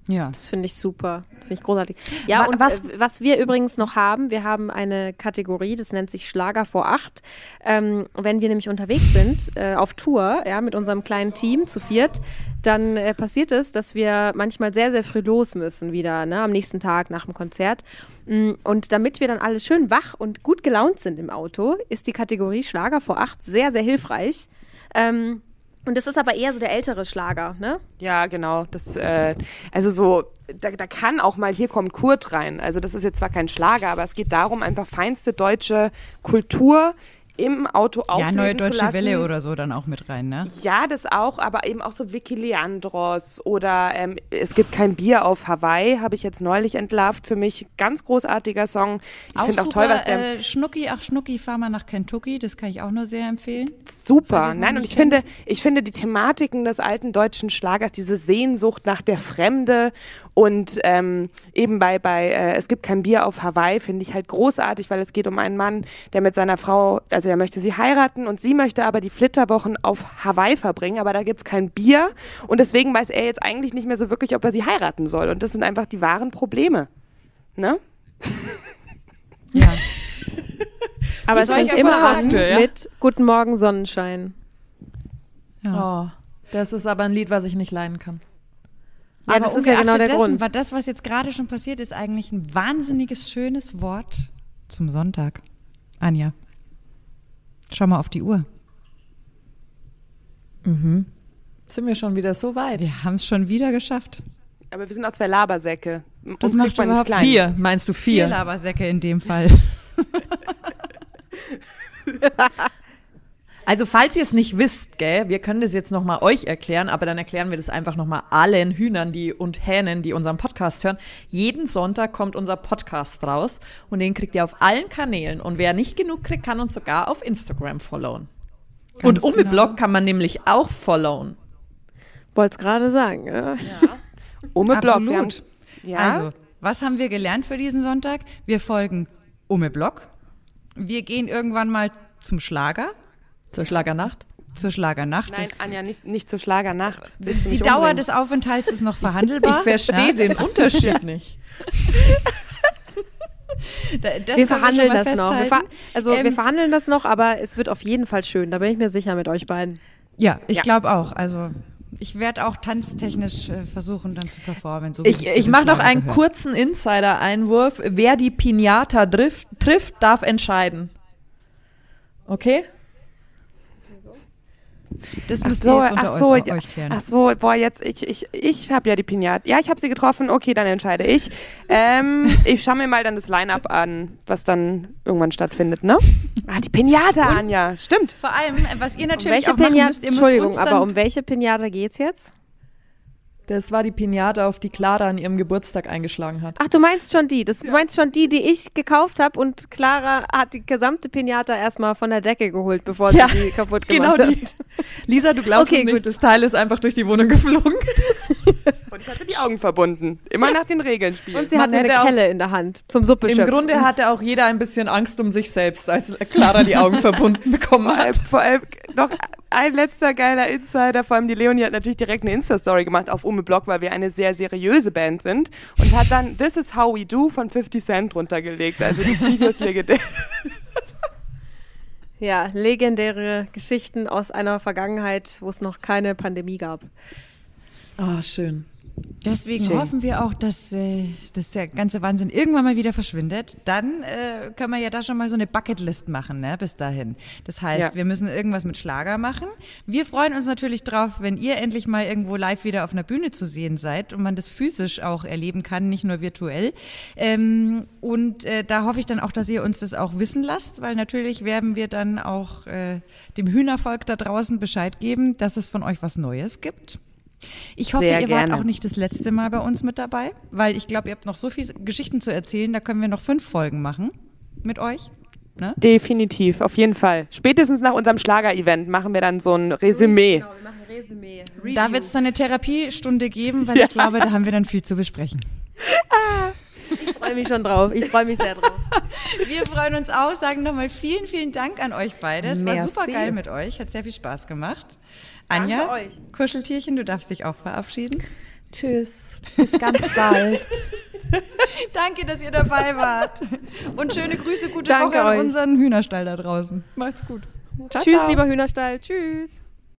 Ja. Das finde ich super. Finde ich großartig. Ja, Wa- und was- was, was wir übrigens noch haben, wir haben eine Kategorie, das nennt sich Schlager vor acht. Ähm, wenn wir nämlich unterwegs sind, äh, auf Tour, ja, mit unserem kleinen Team zu viert, dann äh, passiert es, dass wir manchmal sehr, sehr früh los müssen wieder, ne, am nächsten Tag nach dem Konzert. Mm, Und damit wir dann alle schön wach und gut gelaunt sind im Auto, ist die Kategorie Schlager vor acht sehr, sehr hilfreich. Ähm, und das ist aber eher so der ältere Schlager, ne? Ja, genau. Das, äh, also so, da, da kann auch mal hier kommt Kurt rein. Also das ist jetzt zwar kein Schlager, aber es geht darum, einfach feinste deutsche Kultur im Auto Ja, aufleben Neue zu Deutsche lassen. Welle oder so dann auch mit rein, ne? Ja, das auch, aber eben auch so Vicky Leandros oder ähm, es gibt kein Bier auf Hawaii, habe ich jetzt neulich entlarvt. Für mich ganz großartiger Song. Ich finde auch toll, was der äh, Schnucki, ach Schnucki, fahr mal nach Kentucky, das kann ich auch nur sehr empfehlen. super. Nein, und ich finde, ich finde die Thematiken des alten deutschen Schlagers, diese Sehnsucht nach der Fremde und ähm, eben bei bei äh, es gibt kein Bier auf Hawaii, finde ich halt großartig, weil es geht um einen Mann, der mit seiner Frau, also er möchte sie heiraten und sie möchte aber die Flitterwochen auf Hawaii verbringen, aber da gibt's kein Bier und deswegen weiß er jetzt eigentlich nicht mehr so wirklich, ob er sie heiraten soll und das sind einfach die wahren Probleme. Ne? Ja. Aber es soll ich fängt immer an ja? mit Guten Morgen Sonnenschein. Oh, das ist aber ein Lied, was ich nicht leiden kann. Ja, das ist ja genau der dessen, Grund. War das, was jetzt gerade schon passiert ist, eigentlich ein wahnsinniges, schönes Wort zum Sonntag. Anja, schau mal auf die Uhr. Sind wir schon wieder so weit? Wir haben es schon wieder geschafft. Aber wir sind auch zwei Labersäcke. Das Uns macht kriegt man nicht überhaupt klein. Vier, meinst du Vier vier? Labersäcke in dem Fall. Also falls ihr es nicht wisst, gell, wir können das jetzt nochmal euch erklären, aber dann erklären wir das einfach nochmal allen Hühnern die, und Hähnen, die unseren Podcast hören. Jeden Sonntag kommt unser Podcast raus und den kriegt ihr auf allen Kanälen. Und wer nicht genug kriegt, kann uns sogar auf Instagram followen. und genau. Umeblog kann man nämlich auch followen. Wollte es gerade sagen. Ja. Ume Block. Wir haben, Absolut. ja, Also, was haben wir gelernt für diesen Sonntag? Wir folgen Ume Block. Wir gehen irgendwann mal zum Schlager, Zur Schlagernacht. zur Schlagernacht. Nein, Anja, nicht, nicht zur Schlagernacht. Die Dauer umbringen? des Aufenthalts ist noch verhandelbar. Ich verstehe Ja, den Unterschied nicht. da- das Wir verhandeln das noch. Wir ver also wir Ähm, verhandeln das noch, aber es wird auf jeden Fall schön. Da bin ich mir sicher mit euch beiden. Ja, ich Ja. glaube auch. Also ich werde auch tanztechnisch äh, versuchen, dann zu performen. So Ich, ich mache noch einen gehört. kurzen Insider-Einwurf. Wer die Pinata trifft, trifft, darf entscheiden. Okay? Das müsst So, ihr jetzt unter ach so, euch, ja. euch klären. ach so, boah, jetzt, ich, ich, ich habe ja die Pinata. Ja, ich habe sie getroffen, okay, dann entscheide ich. Ähm, ich schaue mir mal dann das Line-Up an, was dann irgendwann stattfindet, ne? Ah, die Pinata, Anja, stimmt. Vor allem, was ihr Um natürlich welche auch machen Pinata? müsst, ihr müsst Entschuldigung, aber um welche Pinata geht's jetzt? Das war die Pinata, auf die Clara an ihrem Geburtstag eingeschlagen hat. Ach, du meinst schon die. Das, Du meinst schon die, die ich gekauft habe und Clara hat die gesamte Pinata erstmal von der Decke geholt, bevor sie Ja, sie kaputt Genau gemacht die. Lisa, du glaubst Okay, es nicht, gut. das Teil ist einfach durch die Wohnung geflogen. Und ich hatte die Augen verbunden. Immer nach den Regeln spielen. Und sie Man hatte eine auch- Kelle in der Hand zum Suppe Im. Grunde hatte auch jeder ein bisschen Angst um sich selbst, als Clara die Augen verbunden bekommen vor allem, hat. vor allem noch ein letzter geiler Insider, vor allem die Leonie hat natürlich direkt eine Insta-Story gemacht auf Ume Block, weil wir eine sehr seriöse Band sind und hat dann This is How We Do von 50 Cent runtergelegt. Also das Video ist legendär. Ja, legendäre Geschichten aus einer Vergangenheit, wo es noch keine Pandemie gab. Ah, schön. Deswegen Schön. hoffen wir auch, dass, äh, dass der ganze Wahnsinn irgendwann mal wieder verschwindet. Dann äh, können wir ja da schon mal so eine Bucketlist machen, ne, bis dahin. Das heißt, Ja. wir müssen irgendwas mit Schlager machen. Wir freuen uns natürlich drauf, wenn ihr endlich mal irgendwo live wieder auf einer Bühne zu sehen seid und man das physisch auch erleben kann, nicht nur virtuell. Ähm, und äh, da hoffe ich dann auch, dass ihr uns das auch wissen lasst, weil natürlich werden wir dann auch äh, dem Hühnervolk da draußen Bescheid geben, dass es von euch was Neues gibt. Ich hoffe, Sehr ihr gerne. wart auch nicht das letzte Mal bei uns mit dabei, weil ich glaube, ihr habt noch so viele Geschichten zu erzählen, da können wir noch fünf Folgen machen mit euch. Ne? Definitiv, auf jeden Fall. Spätestens nach unserem Schlager-Event machen wir dann so ein Resümee. wir machen Resümee. Da wird es dann eine Therapiestunde geben, weil ich glaube, da haben wir dann viel zu besprechen. Ich freue mich schon drauf. Ich freue mich sehr drauf. Wir freuen uns auch, sagen nochmal vielen, vielen Dank an euch beide. Es war Merci. super geil mit euch, hat sehr viel Spaß gemacht. Danke Anja, euch. Kuscheltierchen, du darfst dich auch verabschieden. Tschüss. Bis ganz bald. Danke, dass ihr dabei wart. Und schöne Grüße, gute Danke Woche an euch. unseren Hühnerstall da draußen. Macht's gut. Ciao, Tschüss, ciao. lieber Hühnerstall. Tschüss.